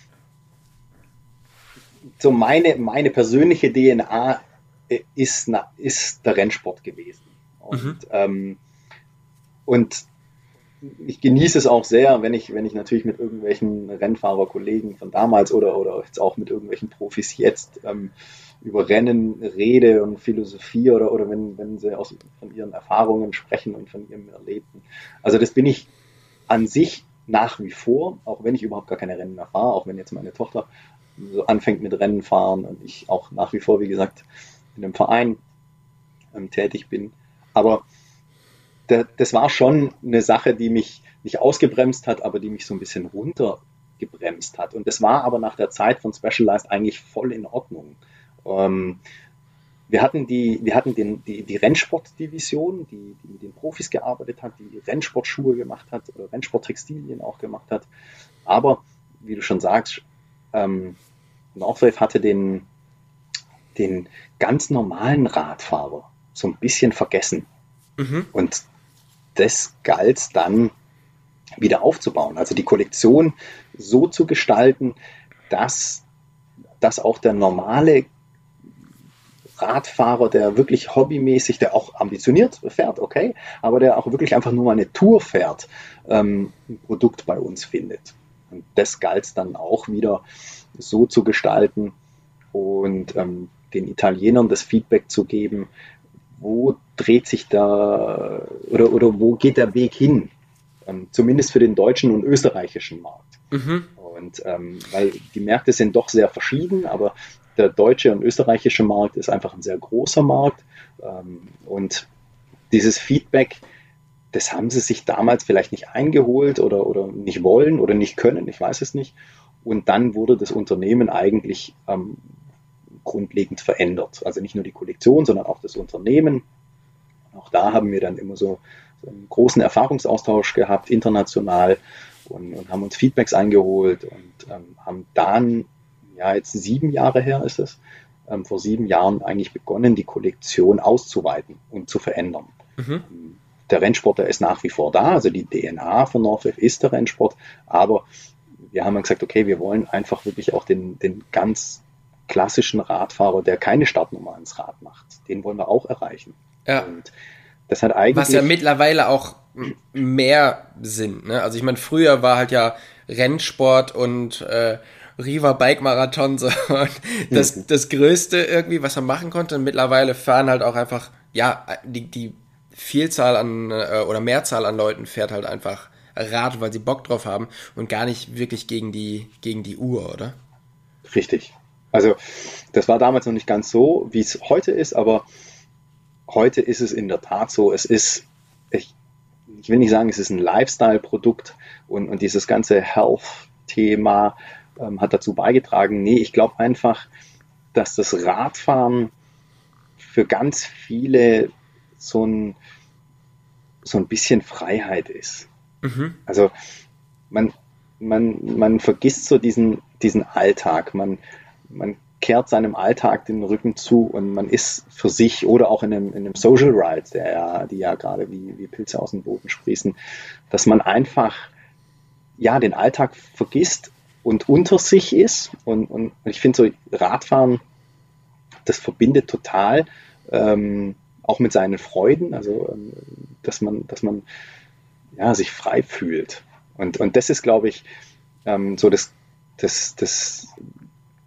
Speaker 3: so meine, meine persönliche DNA äh, ist, ist der Rennsport gewesen. Und, mhm. ähm, und ich genieße es auch sehr, wenn ich, wenn ich natürlich mit irgendwelchen Rennfahrerkollegen von damals oder, oder jetzt auch mit irgendwelchen Profis jetzt ähm, über Rennen rede und Philosophie oder, oder wenn, wenn sie aus, von ihren Erfahrungen sprechen und von ihrem Erlebten. Also das bin ich an sich nach wie vor, auch wenn ich überhaupt gar keine Rennen mehr fahre, auch wenn jetzt meine Tochter so anfängt mit Rennen fahren und ich auch nach wie vor, wie gesagt, in einem Verein ähm, tätig bin, aber das war schon eine Sache, die mich nicht ausgebremst hat, aber die mich so ein bisschen runtergebremst hat. Und das war aber nach der Zeit von Specialized eigentlich voll in Ordnung. Ähm, wir hatten die, wir hatten den, die, die Rennsportdivision, die, die mit den Profis gearbeitet hat, die Rennsportschuhe gemacht hat Rennsporttextilien auch gemacht hat. Aber wie du schon sagst, ähm, Northwave hatte den, den ganz normalen Radfahrer so ein bisschen vergessen. Mhm. Und das galt dann wieder aufzubauen. Also die Kollektion so zu gestalten, dass, dass auch der normale Radfahrer, der wirklich hobbymäßig, der auch ambitioniert fährt, okay, aber der auch wirklich einfach nur mal eine Tour fährt, ähm, ein Produkt bei uns findet. Und das galt dann auch wieder so zu gestalten und ähm, den Italienern das Feedback zu geben, wo dreht sich da oder, oder wo geht der Weg hin? Ähm, zumindest für den deutschen und österreichischen Markt. Mhm. Und ähm, weil die Märkte sind doch sehr verschieden, aber der deutsche und österreichische Markt ist einfach ein sehr großer Markt. Ähm, und dieses Feedback, das haben sie sich damals vielleicht nicht eingeholt oder, oder nicht wollen oder nicht können, ich weiß es nicht. Und dann wurde das Unternehmen eigentlich ähm, grundlegend verändert. Also nicht nur die Kollektion, sondern auch das Unternehmen. Auch da haben wir dann immer so, so einen großen Erfahrungsaustausch gehabt, international, und, und haben uns Feedbacks eingeholt und ähm, haben dann, ja, jetzt sieben Jahre her ist es, ähm, vor sieben Jahren eigentlich begonnen, die Kollektion auszuweiten und zu verändern. Mhm. der Rennsport, der ist nach wie vor da. Also die DNA von Northwave ist der Rennsport. Aber wir haben gesagt, okay, wir wollen einfach wirklich auch den, den ganz klassischen Radfahrer, der keine Startnummer ans Rad macht, den wollen wir auch erreichen.
Speaker 2: Ja.
Speaker 3: Und das hat eigentlich.
Speaker 2: Was ja mittlerweile auch mehr sind. Ne? Also ich meine, früher war halt ja Rennsport und äh, Riva Bike Marathon so das, mhm. das Größte irgendwie, was man machen konnte. Und mittlerweile fahren halt auch einfach, ja, die, die Vielzahl an äh, oder Mehrzahl an Leuten fährt halt einfach Rad, weil sie Bock drauf haben und gar nicht wirklich gegen die, gegen die Uhr, oder?
Speaker 3: Richtig. Also das war damals noch nicht ganz so, wie es heute ist, aber heute ist es in der Tat so. Es ist, ich, ich will nicht sagen, es ist ein Lifestyle-Produkt und, und dieses ganze Health-Thema ähm, hat dazu beigetragen. Nee, ich glaube einfach, dass das Radfahren für ganz viele so ein, so ein bisschen Freiheit ist. Mhm. Also man, man, man vergisst so diesen, diesen Alltag. Man, man kehrt seinem Alltag den Rücken zu und man ist für sich oder auch in einem, in einem Social Ride, der ja, die ja gerade wie, wie Pilze aus dem Boden sprießen, dass man einfach ja den Alltag vergisst und unter sich ist. Und, und ich finde so Radfahren, das verbindet total, ähm, auch mit seinen Freuden, also ähm, dass man, dass man ja, sich frei fühlt. Und, und das ist, glaube ich, ähm, so das, das, das,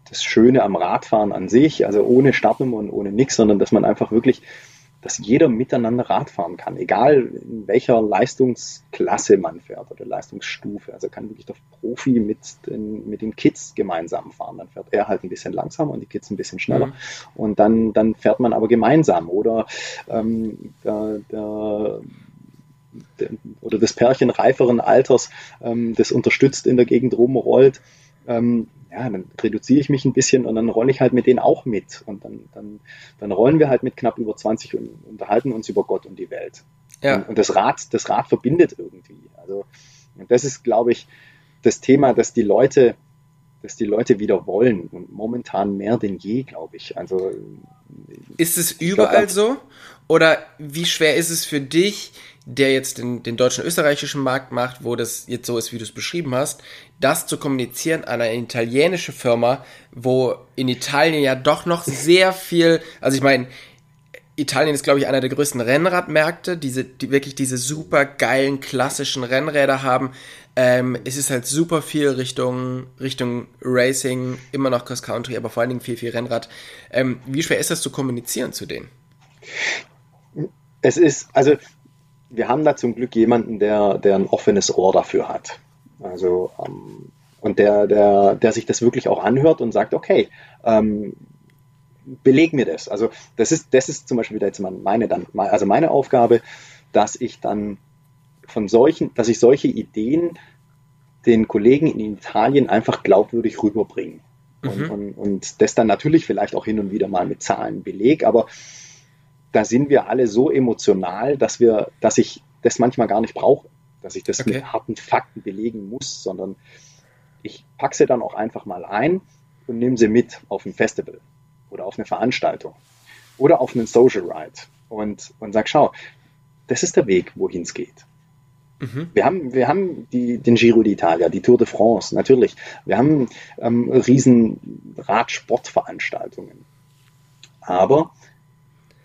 Speaker 3: das Schöne am Radfahren an sich, also ohne Startnummer und ohne nichts, sondern dass man einfach wirklich, dass jeder miteinander Radfahren kann, egal in welcher Leistungsklasse man fährt oder Leistungsstufe. Also kann wirklich der Profi mit den, mit den Kids gemeinsam fahren. Dann fährt er halt ein bisschen langsamer und die Kids ein bisschen schneller. Mhm. Und dann, dann fährt man aber gemeinsam. Oder ähm, der, der oder das Pärchen reiferen Alters, ähm, das unterstützt in der Gegend rumrollt, ähm, ja, dann reduziere ich mich ein bisschen und dann rolle ich halt mit denen auch mit. Und dann, dann, dann rollen wir halt mit knapp über 20 und unterhalten uns über Gott und die Welt. Ja. Und, und das Rad, das Rad verbindet irgendwie. Also, und das ist, glaube ich, das Thema, dass die Leute, dass die Leute wieder wollen und momentan mehr denn je, glaube ich. Also
Speaker 2: ist es überall glaub, so? Oder wie schwer ist es für dich, der jetzt den, den deutschen österreichischen Markt macht, wo das jetzt so ist, wie du es beschrieben hast, das zu kommunizieren an eine italienische Firma, wo in Italien ja doch noch sehr viel, also ich meine, Italien ist, glaube ich, einer der größten Rennradmärkte, diese, die wirklich diese super geilen klassischen Rennräder haben. Ähm, es ist halt super viel Richtung, Richtung Racing, immer noch Cross Country, aber vor allen Dingen viel, viel Rennrad. Ähm, wie schwer ist das zu kommunizieren zu denen?
Speaker 3: Es ist, also wir haben da zum Glück jemanden, der, der ein offenes Ohr dafür hat. Also ähm, und der, der, der sich das wirklich auch anhört und sagt, okay, ähm, beleg mir das. Also das ist, das ist zum Beispiel jetzt meine dann, also meine Aufgabe, dass ich dann von solchen, dass ich solche Ideen den Kollegen in Italien einfach glaubwürdig rüberbringe. Mhm. Und, und, und das dann natürlich vielleicht auch hin und wieder mal mit Zahlen beleg, aber da sind wir alle so emotional, dass wir, dass ich das manchmal gar nicht brauche, dass ich das okay. mit harten Fakten belegen muss, sondern ich packe sie dann auch einfach mal ein und nehme sie mit auf ein Festival oder auf eine Veranstaltung oder auf einen Social Ride und, und sag, schau, das ist der Weg, wohin es geht. Mhm. Wir haben, wir haben die, den Giro d'Italia, die Tour de France, natürlich. Wir haben ähm, riesen Radsportveranstaltungen. Aber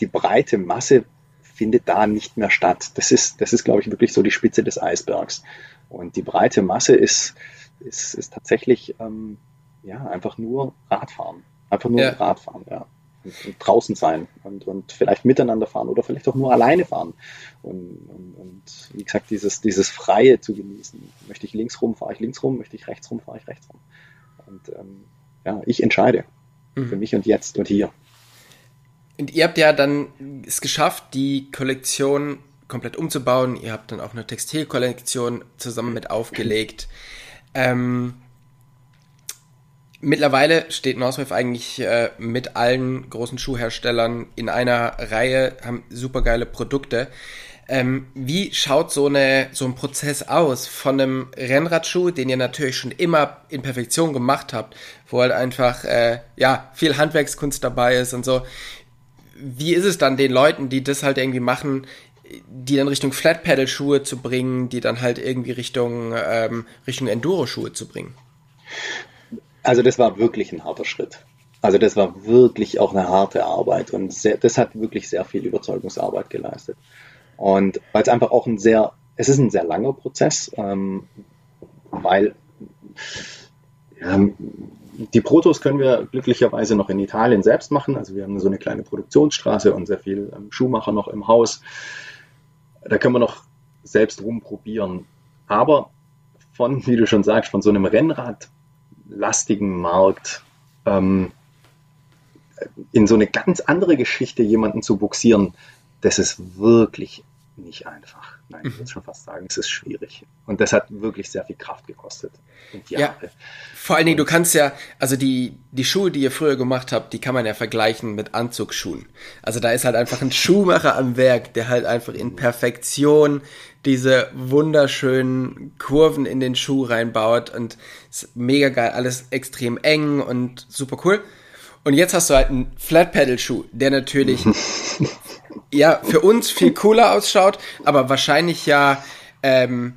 Speaker 3: die breite Masse findet da nicht mehr statt. Das ist, das ist, glaube ich, wirklich so die Spitze des Eisbergs. Und die breite Masse ist, ist, ist tatsächlich ähm, ja, einfach nur Radfahren. Einfach nur ja. Radfahren, ja. Und, und, draußen sein und, und vielleicht miteinander fahren oder vielleicht auch nur alleine fahren. Und, wie gesagt, dieses, dieses Freie zu genießen. Möchte ich links rum, fahre ich links rum, möchte ich rechts rum, fahre ich rechts rum. Und ähm, ja, ich entscheide. Mhm. Für mich und jetzt und hier.
Speaker 2: Und ihr habt ja dann es geschafft, die Kollektion komplett umzubauen. Ihr habt dann auch eine Textilkollektion zusammen mit aufgelegt. Ähm, mittlerweile steht Northwave eigentlich äh, mit allen großen Schuhherstellern in einer Reihe, haben super geile Produkte. Ähm, wie schaut so, eine, so ein Prozess aus von einem Rennradschuh, den ihr natürlich schon immer in Perfektion gemacht habt, wo halt einfach äh, ja viel Handwerkskunst dabei ist und so wie ist es dann den Leuten, die das halt irgendwie machen, die dann Richtung Flat Pedal Schuhe zu bringen, die dann halt irgendwie Richtung ähm, Richtung Enduro Schuhe zu bringen?
Speaker 3: Also das war wirklich ein harter Schritt. Also das war wirklich auch eine harte Arbeit und sehr, das hat wirklich sehr viel Überzeugungsarbeit geleistet. Und weil es einfach auch ein sehr, es ist ein sehr langer Prozess, ähm, weil ja, die Protos können wir glücklicherweise noch in Italien selbst machen. Also wir haben so eine kleine Produktionsstraße und sehr viel ähm, Schuhmacher noch im Haus. Da können wir noch selbst rumprobieren. Aber von, wie du schon sagst, von so einem Rennradlastigen Markt ähm, in so eine ganz andere Geschichte jemanden zu buxieren, das ist wirklich nicht einfach. Nein, ich mhm. würde schon fast sagen, es ist schwierig. Und das hat wirklich sehr viel Kraft gekostet.
Speaker 2: Ja, vor allen Dingen, du kannst ja, also die, die Schuhe, die ihr früher gemacht habt, die kann man ja vergleichen mit Anzugsschuhen. Also da ist halt einfach ein Schuhmacher am Werk, der halt einfach in Perfektion diese wunderschönen Kurven in den Schuh reinbaut und ist mega geil, alles extrem eng und super cool. Und jetzt hast du halt einen Flat Pedal Schuh, der natürlich ja für uns viel cooler ausschaut, aber wahrscheinlich ja ähm,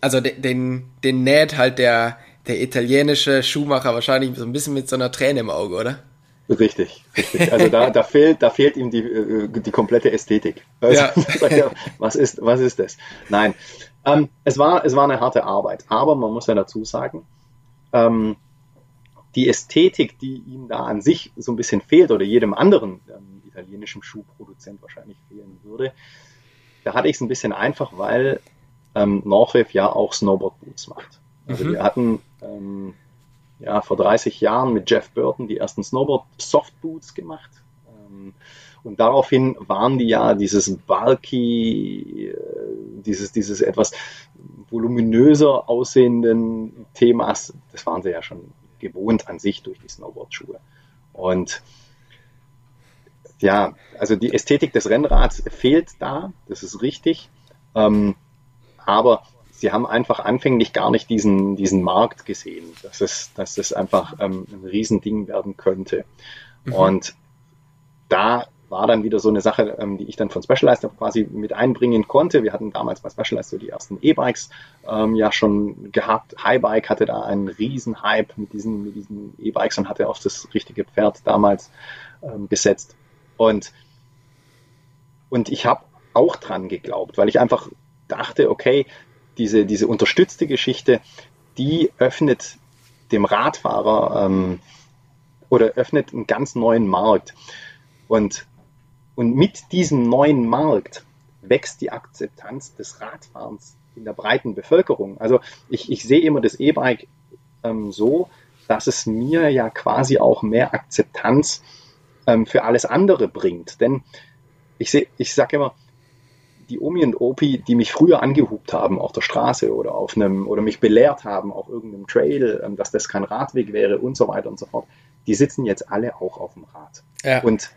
Speaker 2: also den den, den näht halt der der italienische Schuhmacher wahrscheinlich so ein bisschen mit so einer Träne im Auge, oder?
Speaker 3: Richtig, richtig. Also da, da fehlt, da fehlt ihm die, äh, die komplette Ästhetik. Also, ja. was ist, was ist das? Nein. Ähm, es war, es war eine harte Arbeit. Aber man muss ja dazu sagen, ähm, die Ästhetik, die ihm da an sich so ein bisschen fehlt oder jedem anderen ähm, italienischen Schuhproduzent wahrscheinlich fehlen würde, da hatte ich es ein bisschen einfach, weil ähm, Northwave ja auch Snowboard-Boots macht. Also mhm. wir hatten ähm, ja vor 30 Jahren mit Jeff Burton die ersten Snowboard-Softboots gemacht. Ähm, und daraufhin waren die ja dieses bulky, äh, dieses, dieses etwas voluminöser aussehenden Themas, das waren sie ja schon gewohnt an sich durch die Snowboard-Schuhe. Und ja, also die Ästhetik des Rennrads fehlt da, das ist richtig. Ähm, aber sie haben einfach anfänglich gar nicht diesen, diesen Markt gesehen, dass es, dass es einfach ähm, ein Riesending werden könnte. Mhm. Und da war dann wieder so eine Sache, ähm, die ich dann von Specialized quasi mit einbringen konnte. Wir hatten damals bei Specialized so die ersten E-Bikes ähm, ja schon gehabt. Highbike hatte da einen riesen Hype mit diesen mit diesen E-Bikes und hatte auf das richtige Pferd damals ähm, gesetzt. Und und ich habe auch dran geglaubt, weil ich einfach dachte, okay, diese diese unterstützte Geschichte, die öffnet dem Radfahrer ähm, oder öffnet einen ganz neuen Markt. Und und mit diesem neuen Markt wächst die Akzeptanz des Radfahrens in der breiten Bevölkerung. Also ich, ich sehe immer das E-Bike ähm, so, dass es mir ja quasi auch mehr Akzeptanz ähm, für alles andere bringt. Denn ich ich sage immer, die Omi und Opi, die mich früher angehupt haben auf der Straße oder auf einem oder mich belehrt haben auf irgendeinem Trail, ähm, dass das kein Radweg wäre und so weiter und so fort, die sitzen jetzt alle auch auf dem Rad. Ja. Und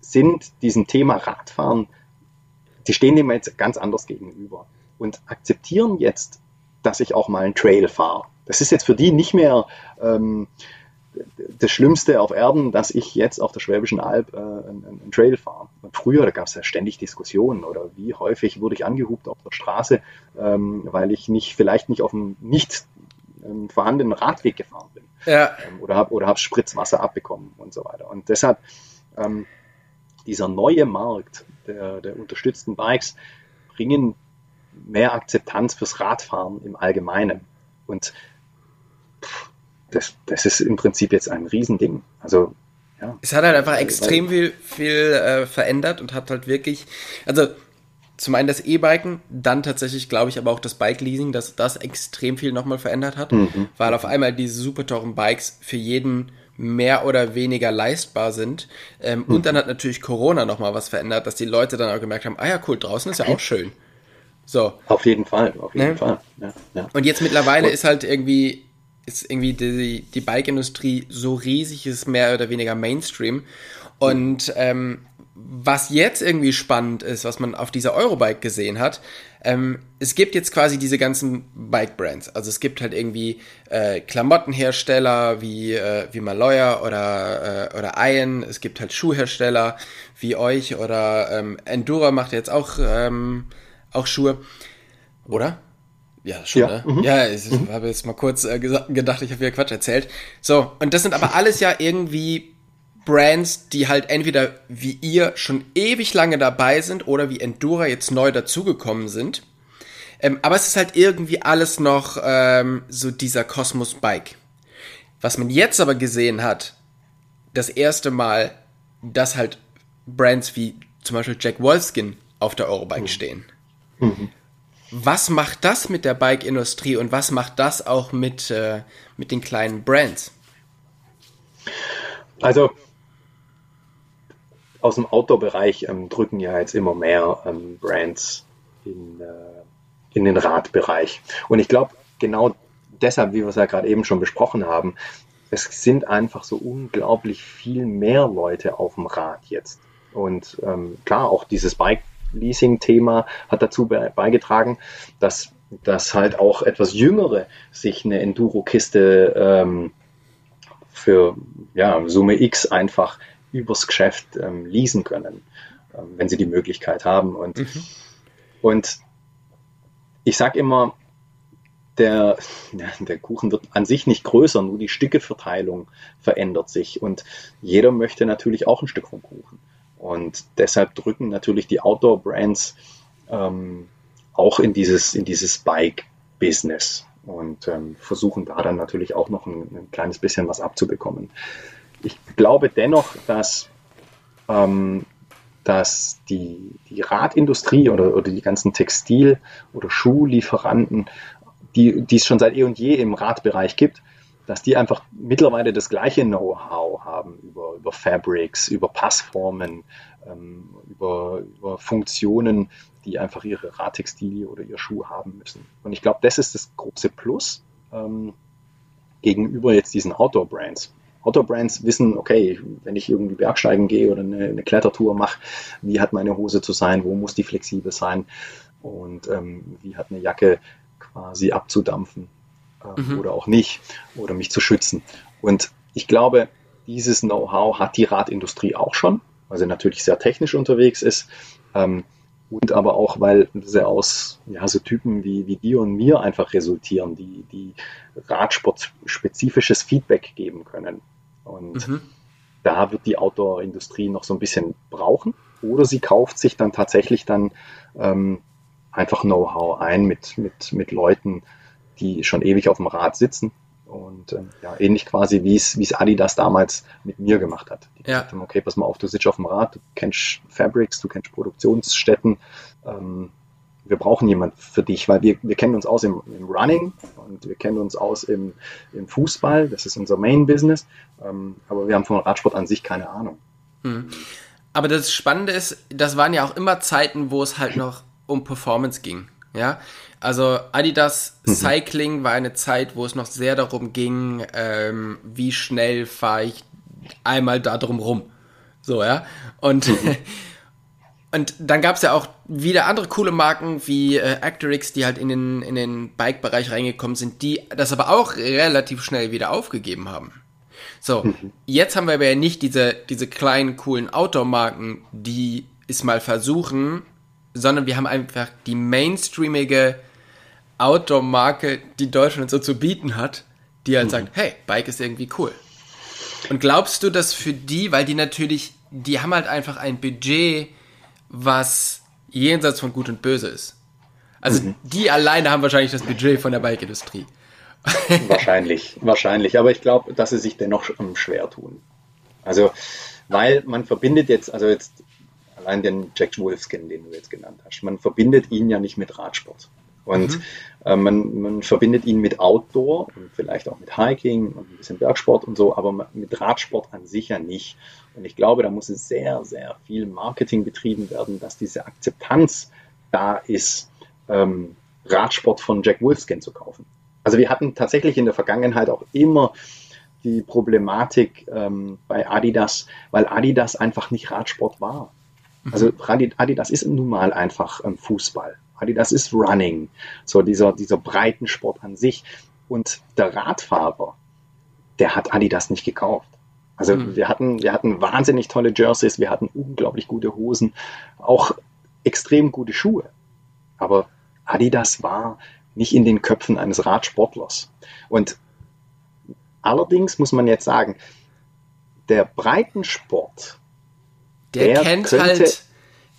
Speaker 3: sind diesem Thema Radfahren, die stehen dem jetzt ganz anders gegenüber und akzeptieren jetzt, dass ich auch mal einen Trail fahre. Das ist jetzt für die nicht mehr ähm, das Schlimmste auf Erden, dass ich jetzt auf der Schwäbischen Alb äh, einen, einen, Trail fahre. Und früher, da gab es ja ständig Diskussionen oder wie häufig wurde ich angehupt auf der Straße, ähm, weil ich nicht vielleicht nicht auf einem nicht ähm, vorhandenen Radweg gefahren bin. Ja. Ähm, oder habe oder hab Spritzwasser abbekommen und so weiter. Und deshalb ähm, dieser neue Markt der, der unterstützten Bikes bringen mehr Akzeptanz fürs Radfahren im Allgemeinen. Und das, das ist im Prinzip jetzt ein Riesending. Also
Speaker 2: ja. Es hat halt einfach extrem viel, viel äh, verändert und hat halt wirklich, also zum einen das E-Biken, dann tatsächlich glaube ich aber auch das Bike-Leasing, dass das extrem viel nochmal verändert hat, mhm. weil auf einmal diese super teuren Bikes für jeden mehr oder weniger leistbar sind. Ähm, mhm. Und dann hat natürlich Corona nochmal was verändert, dass die Leute dann auch gemerkt haben, ah ja, cool, draußen ist ja auch schön. So.
Speaker 3: Auf jeden Fall, auf jeden ne? Fall. Ja,
Speaker 2: ja. Und jetzt mittlerweile und ist halt irgendwie, ist irgendwie die, die Bike-Industrie so riesig, ist mehr oder weniger Mainstream. Und ähm, was jetzt irgendwie spannend ist, was man auf dieser Eurobike gesehen hat, ähm, es gibt jetzt quasi diese ganzen Bike-Brands. Also es gibt halt irgendwie äh, Klamottenhersteller wie, äh, wie Maloya oder, äh, oder Iron. Es gibt halt Schuhhersteller wie euch oder ähm, Endura macht jetzt auch, ähm, auch Schuhe. Oder? Ja, schon, ja. ne? Mhm. Ja, ich mhm. habe jetzt mal kurz äh, gedacht, ich habe wieder Quatsch erzählt. So, und das sind aber alles ja irgendwie Brands, die halt entweder wie ihr schon ewig lange dabei sind oder wie Endura jetzt neu dazugekommen sind. Ähm, aber es ist halt irgendwie alles noch ähm, so dieser Cosmos Bike. Was man jetzt aber gesehen hat, das erste Mal, dass halt Brands wie zum Beispiel Jack Wolfskin auf der Eurobike mhm. stehen. Mhm. Was macht das mit der Bike-Industrie und was macht das auch mit, äh, mit den kleinen Brands?
Speaker 3: Also aus dem Outdoor-Bereich ähm, drücken ja jetzt immer mehr ähm, Brands in, äh, in den Radbereich. Und ich glaube, genau deshalb, wie wir es ja gerade eben schon besprochen haben, es sind einfach so unglaublich viel mehr Leute auf dem Rad jetzt. Und ähm, klar, auch dieses Bike-Leasing-Thema hat dazu be beigetragen, dass, dass halt auch etwas Jüngere sich eine Enduro-Kiste ähm, für ja, Summe X einfach übers Geschäft ähm, leasen können, ähm, wenn sie die Möglichkeit haben. Und, mhm. und ich sage immer, der, der Kuchen wird an sich nicht größer, nur die Stückeverteilung verändert sich. Und jeder möchte natürlich auch ein Stück vom Kuchen. Und deshalb drücken natürlich die Outdoor-Brands ähm, auch in dieses, in dieses Bike-Business und ähm, versuchen da dann natürlich auch noch ein, ein, kleines bisschen was abzubekommen. Ich glaube dennoch, dass, ähm, dass die, die Radindustrie oder, oder die ganzen Textil- oder Schuhlieferanten, die, die es schon seit eh und je im Radbereich gibt, dass die einfach mittlerweile das gleiche Know-how haben über, Fabrics, über Passformen, ähm, über, über Funktionen, die einfach ihre Radtextilie oder ihr Schuh haben müssen. Und ich glaube, das ist das große Plus ähm, gegenüber jetzt diesen Outdoor-Brands. Outdoor-Brands wissen, okay, wenn ich irgendwie Bergsteigen gehe oder eine, eine, Klettertour mache, wie hat meine Hose zu sein, wo muss die flexibel sein und ähm, wie hat eine Jacke quasi abzudampfen äh, mhm. oder auch nicht oder mich zu schützen. Und ich glaube, dieses Know-how hat die Radindustrie auch schon, weil sie natürlich sehr technisch unterwegs ist. Ähm, und aber auch, weil sie aus ja, so Typen wie, wie dir und mir einfach resultieren, die, die Radsport-spezifisches Feedback geben können. Und mhm. da wird die Outdoor-Industrie noch so ein bisschen brauchen. Oder sie kauft sich dann tatsächlich dann ähm, einfach Know-how ein mit, mit, mit Leuten, die schon ewig auf dem Rad sitzen. Und ähm, ja, ähnlich quasi, wie es, Adidas damals mit mir gemacht hat. Die ja. haben, okay, pass mal auf, du sitzt auf dem Rad, du kennst Fabrics, du kennst Produktionsstätten, ähm, wir brauchen jemanden für dich, weil wir, wir kennen uns aus im, im Running und wir kennen uns aus im, im Fußball, das ist unser Main-Business, ähm, aber wir haben vom Radsport an sich keine Ahnung.
Speaker 2: Mhm. Aber das Spannende ist, das waren ja auch immer Zeiten, wo es halt noch um Performance ging. Ja, also Adidas mhm. Cycling war eine Zeit, wo es noch sehr darum ging, ähm, wie schnell fahre ich einmal da drum rum. So, ja. Und mhm. Und dann gab es ja auch wieder andere coole Marken wie äh, Actorix, die halt in den, in den Bike-Bereich reingekommen sind, die das aber auch relativ schnell wieder aufgegeben haben. So, mhm. jetzt haben wir aber ja nicht diese, diese kleinen, coolen Outdoor-Marken, die es mal versuchen, sondern wir haben einfach die mainstreamige Outdoor-Marke, die Deutschland so zu bieten hat, die halt mhm. sagt, hey, Bike ist irgendwie cool. Und glaubst du, dass für die, weil die natürlich, die haben halt einfach ein Budget, was jenseits von Gut und Böse ist. Also mhm. die alleine haben wahrscheinlich das Budget von der Bike-Industrie.
Speaker 3: wahrscheinlich, wahrscheinlich. Aber ich glaube, dass sie sich dennoch schwer tun. Also, weil man verbindet jetzt, also jetzt allein den Jack Wolfskin, den du jetzt genannt hast, man verbindet ihn ja nicht mit Radsport. Und mhm. äh, man, man verbindet ihn mit Outdoor und vielleicht auch mit Hiking und ein bisschen Bergsport und so, aber mit Radsport an sich ja nicht. Und ich glaube, da muss es sehr, sehr viel Marketing betrieben werden, dass diese Akzeptanz da ist, ähm, Radsport von Jack Wolfskin zu kaufen. Also wir hatten tatsächlich in der Vergangenheit auch immer die Problematik ähm, bei Adidas, weil Adidas einfach nicht Radsport war. Also Adidas ist nun mal einfach ähm, Fußball. Adidas ist Running, so dieser, dieser Breitensport an sich. Und der Radfahrer, der hat Adidas nicht gekauft. Also mhm. wir hatten, wir hatten wahnsinnig tolle Jerseys, wir hatten unglaublich gute Hosen, auch extrem gute Schuhe. Aber Adidas war nicht in den Köpfen eines Radsportlers. Und allerdings muss man jetzt sagen, der Breitensport,
Speaker 2: der, der kennt könnte, halt,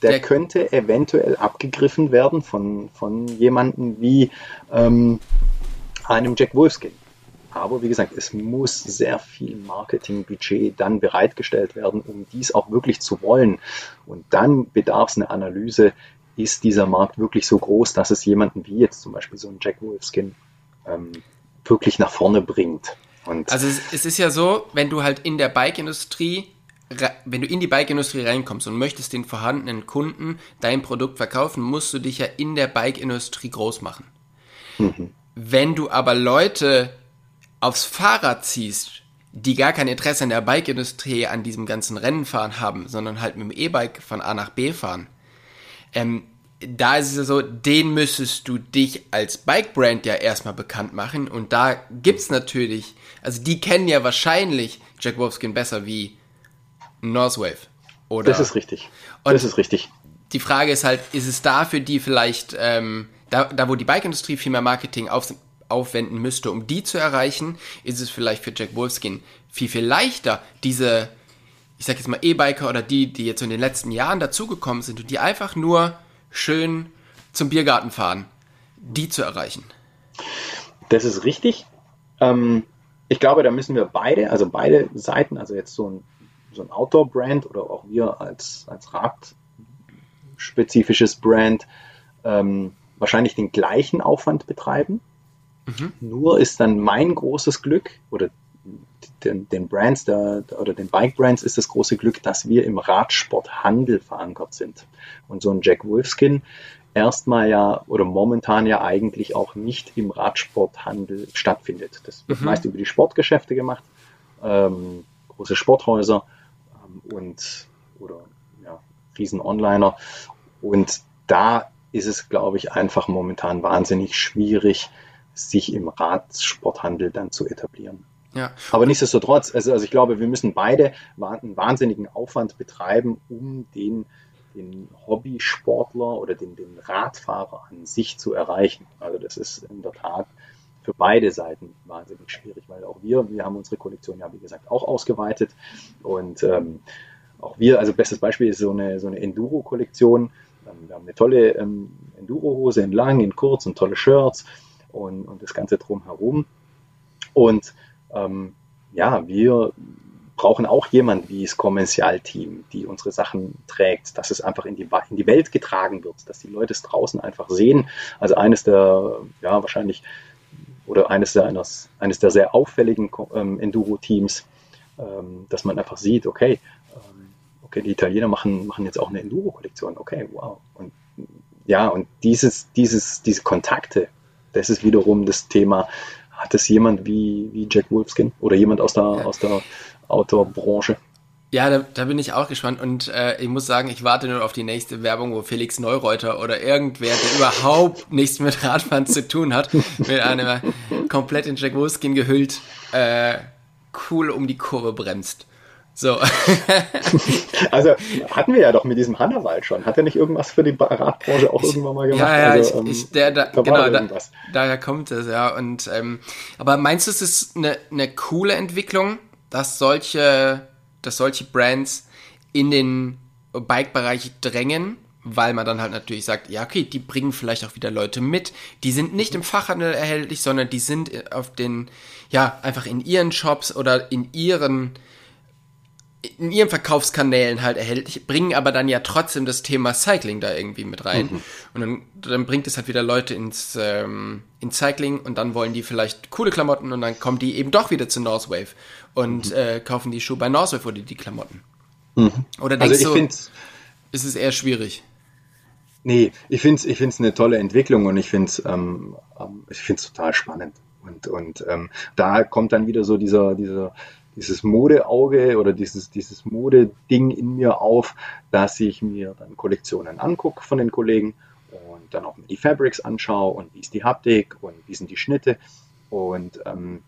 Speaker 3: der, der, könnte eventuell abgegriffen werden von, von jemandem wie ähm, einem Jack Wolfskin. Aber wie gesagt, es muss sehr viel Marketingbudget dann bereitgestellt werden, um dies auch wirklich zu wollen. Und dann bedarf es eine Analyse, ist dieser Markt wirklich so groß, dass es jemanden wie jetzt zum Beispiel so ein Jack Wolfskin ähm, wirklich nach vorne bringt.
Speaker 2: Und also es, es ist ja so, wenn du halt in der Bike-Industrie wenn du in die Bike-Industrie reinkommst und möchtest den vorhandenen Kunden dein Produkt verkaufen, musst du dich ja in der Bike-Industrie groß machen. Mhm. Wenn du aber Leute aufs Fahrrad ziehst, die gar kein Interesse an der Bike-Industrie, an diesem ganzen Rennenfahren haben, sondern halt mit dem E-Bike von A nach B fahren, ähm, da ist es so, den müsstest du dich als Bike-Brand ja erstmal bekannt machen. Und da gibt's natürlich, also die kennen ja wahrscheinlich Jack Wolfskin besser wie Northwave. Oder
Speaker 3: das ist richtig. das ist richtig.
Speaker 2: Die Frage ist halt, ist es da für die vielleicht, ähm, da, da wo die Bike-Industrie viel mehr Marketing auf, aufwenden müsste, um die zu erreichen, ist es vielleicht für Jack Wolfskin viel, viel leichter, diese, ich sag jetzt mal E-Biker oder die, die jetzt in den letzten Jahren dazugekommen sind und die einfach nur schön zum Biergarten fahren, die zu erreichen.
Speaker 3: Das ist richtig. Ähm, ich glaube, da müssen wir beide, also beide Seiten, also jetzt so ein, so ein Outdoor-Brand oder auch wir als, als Radspezifisches Brand, ähm, wahrscheinlich den gleichen Aufwand betreiben. Mhm. Nur ist dann mein großes Glück oder den, den Brands der, oder den Bike Brands ist das große Glück, dass wir im Radsporthandel verankert sind. Und so ein Jack Wolfskin erstmal ja oder momentan ja eigentlich auch nicht im Radsporthandel stattfindet. Das wird mhm. meist über die Sportgeschäfte gemacht, ähm, große Sporthäuser und oder ja, riesen Onliner. Und da ist es, glaube ich, einfach momentan wahnsinnig schwierig, sich im Radsporthandel dann zu etablieren. Ja. Aber nichtsdestotrotz, also, also ich glaube, wir müssen beide einen wahnsinnigen Aufwand betreiben, um den, den Hobbysportler oder den, den Radfahrer an sich zu erreichen. Also das ist in der Tat für beide Seiten wahnsinnig schwierig, weil auch wir, wir haben unsere Kollektion ja wie gesagt auch ausgeweitet und ähm, auch wir, also bestes Beispiel ist so eine, so eine Enduro-Kollektion. Ähm, wir haben eine tolle ähm, Enduro-Hose in lang, in kurz und tolle Shirts und, und das Ganze drumherum. Und ähm, ja, wir brauchen auch jemand wie das Kommerzialteam, die unsere Sachen trägt, dass es einfach in die, in die Welt getragen wird, dass die Leute es draußen einfach sehen. Also eines der, ja, wahrscheinlich, oder eines der, eines, eines der sehr auffälligen ähm, Enduro-Teams, ähm, dass man einfach sieht, okay, ähm, okay, die Italiener machen, machen jetzt auch eine Enduro-Kollektion, okay, wow. Und ja, und dieses, dieses, diese Kontakte, das ist wiederum das Thema, hat es jemand wie, wie Jack Wolfskin oder jemand aus der, ja. aus der Outdoor-Branche?
Speaker 2: Ja, da, da, bin ich auch gespannt und äh, ich muss sagen, ich warte nur auf die nächste Werbung, wo Felix Neureuter oder irgendwer, der überhaupt nichts mit Radfahren zu tun hat, mit einem komplett in Jack Wolfskin gehüllt, äh, cool um die Kurve bremst. So.
Speaker 3: also hatten wir ja doch mit diesem Hannawald schon. Hat er nicht irgendwas für die Radbranche auch irgendwann mal gemacht? Ja, ja,
Speaker 2: also, ich, ich, ähm, der, da, da genau, da, daher kommt es, ja. Und ähm, aber meinst du, es ist eine, eine coole Entwicklung, dass solche, dass solche Brands in den Bike-Bereich drängen? weil man dann halt natürlich sagt, ja, okay, die bringen vielleicht auch wieder Leute mit. Die sind nicht im Fachhandel erhältlich, sondern die sind auf den, ja, einfach in ihren Shops oder in ihren in ihren Verkaufskanälen halt erhältlich, bringen aber dann ja trotzdem das Thema Cycling da irgendwie mit rein. Mhm. Und dann, dann bringt es halt wieder Leute ins, ähm, ins Cycling und dann wollen die vielleicht coole Klamotten und dann kommen die eben doch wieder zu Northwave und mhm. äh, kaufen die Schuhe bei Northwave oder die Klamotten. Mhm. Oder denkst also du, ist es eher schwierig?
Speaker 3: Nee, ich finde es ich find's eine tolle Entwicklung und ich finde es ähm, ähm, ich find's total spannend. Und, und ähm, da kommt dann wieder so dieser, dieser dieses Modeauge oder dieses, dieses Modeding in mir auf, dass ich mir dann Kollektionen angucke von den Kollegen und dann auch mir die Fabrics anschaue und wie ist die Haptik und wie sind die Schnitte. Und ähm,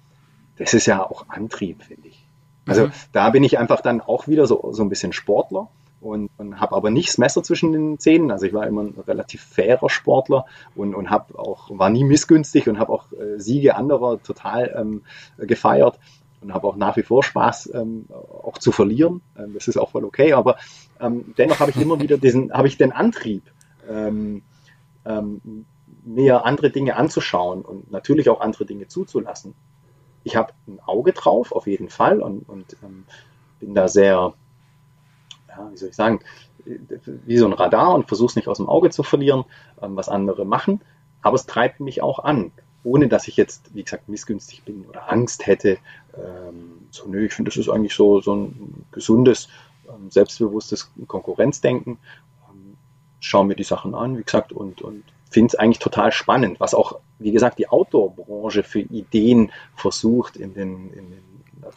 Speaker 3: das ist ja auch Antrieb, finde ich. Also mhm. da bin ich einfach dann auch wieder so, so ein bisschen Sportler und, und habe aber nicht das Messer zwischen den Zähnen. Also ich war immer ein relativ fairer Sportler und, und hab auch, war nie missgünstig und habe auch äh, Siege anderer total ähm, gefeiert und habe auch nach wie vor Spaß, ähm, auch zu verlieren. Ähm, das ist auch voll okay, aber ähm, dennoch habe ich immer wieder diesen, habe ich den Antrieb, ähm, ähm, mir andere Dinge anzuschauen und natürlich auch andere Dinge zuzulassen. Ich habe ein Auge drauf, auf jeden Fall, und, und ähm, bin da sehr, ja, wie soll ich sagen, wie so ein Radar und versuche es nicht aus dem Auge zu verlieren, was andere machen. Aber es treibt mich auch an, ohne dass ich jetzt, wie gesagt, missgünstig bin oder Angst hätte. Ähm, so, nö, ich finde, das ist eigentlich so, so ein gesundes, ähm, selbstbewusstes Konkurrenzdenken. Ähm, schaue mir die Sachen an, wie gesagt, und, und finde es eigentlich total spannend, was auch, wie gesagt, die Outdoor-Branche für Ideen versucht, in den, in den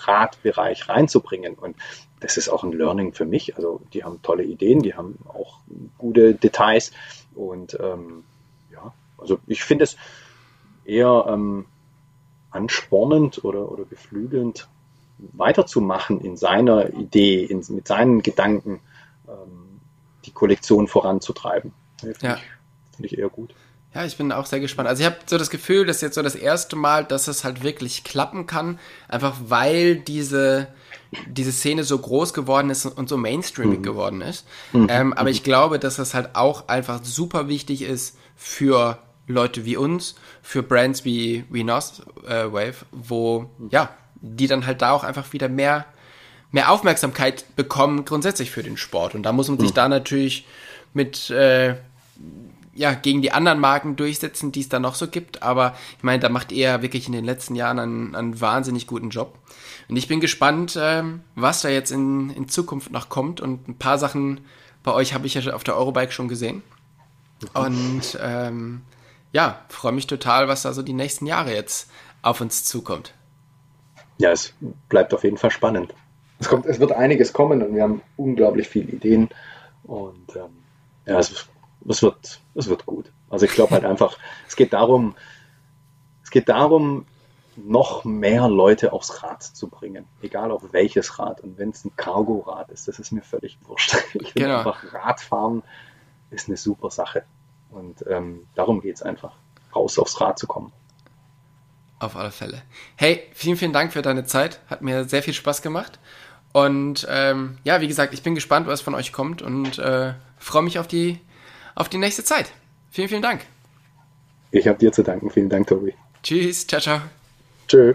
Speaker 3: Radbereich reinzubringen. Und das ist auch ein Learning für mich. Also die haben tolle Ideen, die haben auch gute Details. Und ähm, ja, also ich finde es eher ähm, anspornend oder, oder beflügelnd, weiterzumachen in seiner Idee, in, mit seinen Gedanken, ähm, die Kollektion voranzutreiben. Finde ja. ich, find ich eher gut.
Speaker 2: Ja, ich bin auch sehr gespannt. Also ich habe so das Gefühl, dass jetzt so das erste Mal, dass es halt wirklich klappen kann, einfach weil diese diese Szene so groß geworden ist und so mainstreamig mhm. geworden ist. Mhm. Ähm, aber ich glaube, dass das halt auch einfach super wichtig ist für Leute wie uns, für Brands wie, wie Nos äh, Wave, wo, ja, die dann halt da auch einfach wieder mehr, mehr Aufmerksamkeit bekommen, grundsätzlich für den Sport. Und da muss man sich mhm. da natürlich mit, äh, ja, gegen die anderen Marken durchsetzen, die es da noch so gibt. Aber ich meine, da macht er wirklich in den letzten Jahren einen, einen wahnsinnig guten Job. Und ich bin gespannt, ähm, was da jetzt in, in Zukunft noch kommt. Und ein paar Sachen bei euch habe ich ja auf der Eurobike schon gesehen. Und ähm, ja, freue mich total, was da so die nächsten Jahre jetzt auf uns zukommt.
Speaker 3: Ja, es bleibt auf jeden Fall spannend. Es, kommt, es wird einiges kommen und wir haben unglaublich viele Ideen. Und ähm, ja, es, es, wird, es wird gut. Also ich glaube halt einfach, es geht darum, es geht darum, noch mehr Leute aufs Rad zu bringen. Egal auf welches Rad. Und wenn es ein Cargo-Rad ist, das ist mir völlig wurscht. Ich finde genau. einfach, Radfahren ist eine super Sache. Und ähm, darum geht es einfach, raus aufs Rad zu kommen.
Speaker 2: Auf alle Fälle. Hey, vielen, vielen Dank für deine Zeit. Hat mir sehr viel Spaß gemacht. Und ähm, ja, wie gesagt, ich bin gespannt, was von euch kommt und äh, freue mich auf die, auf die nächste Zeit. Vielen, vielen Dank.
Speaker 3: Ich habe dir zu danken. Vielen Dank, Tobi.
Speaker 2: Tschüss. Ciao, ciao.
Speaker 3: Tschö.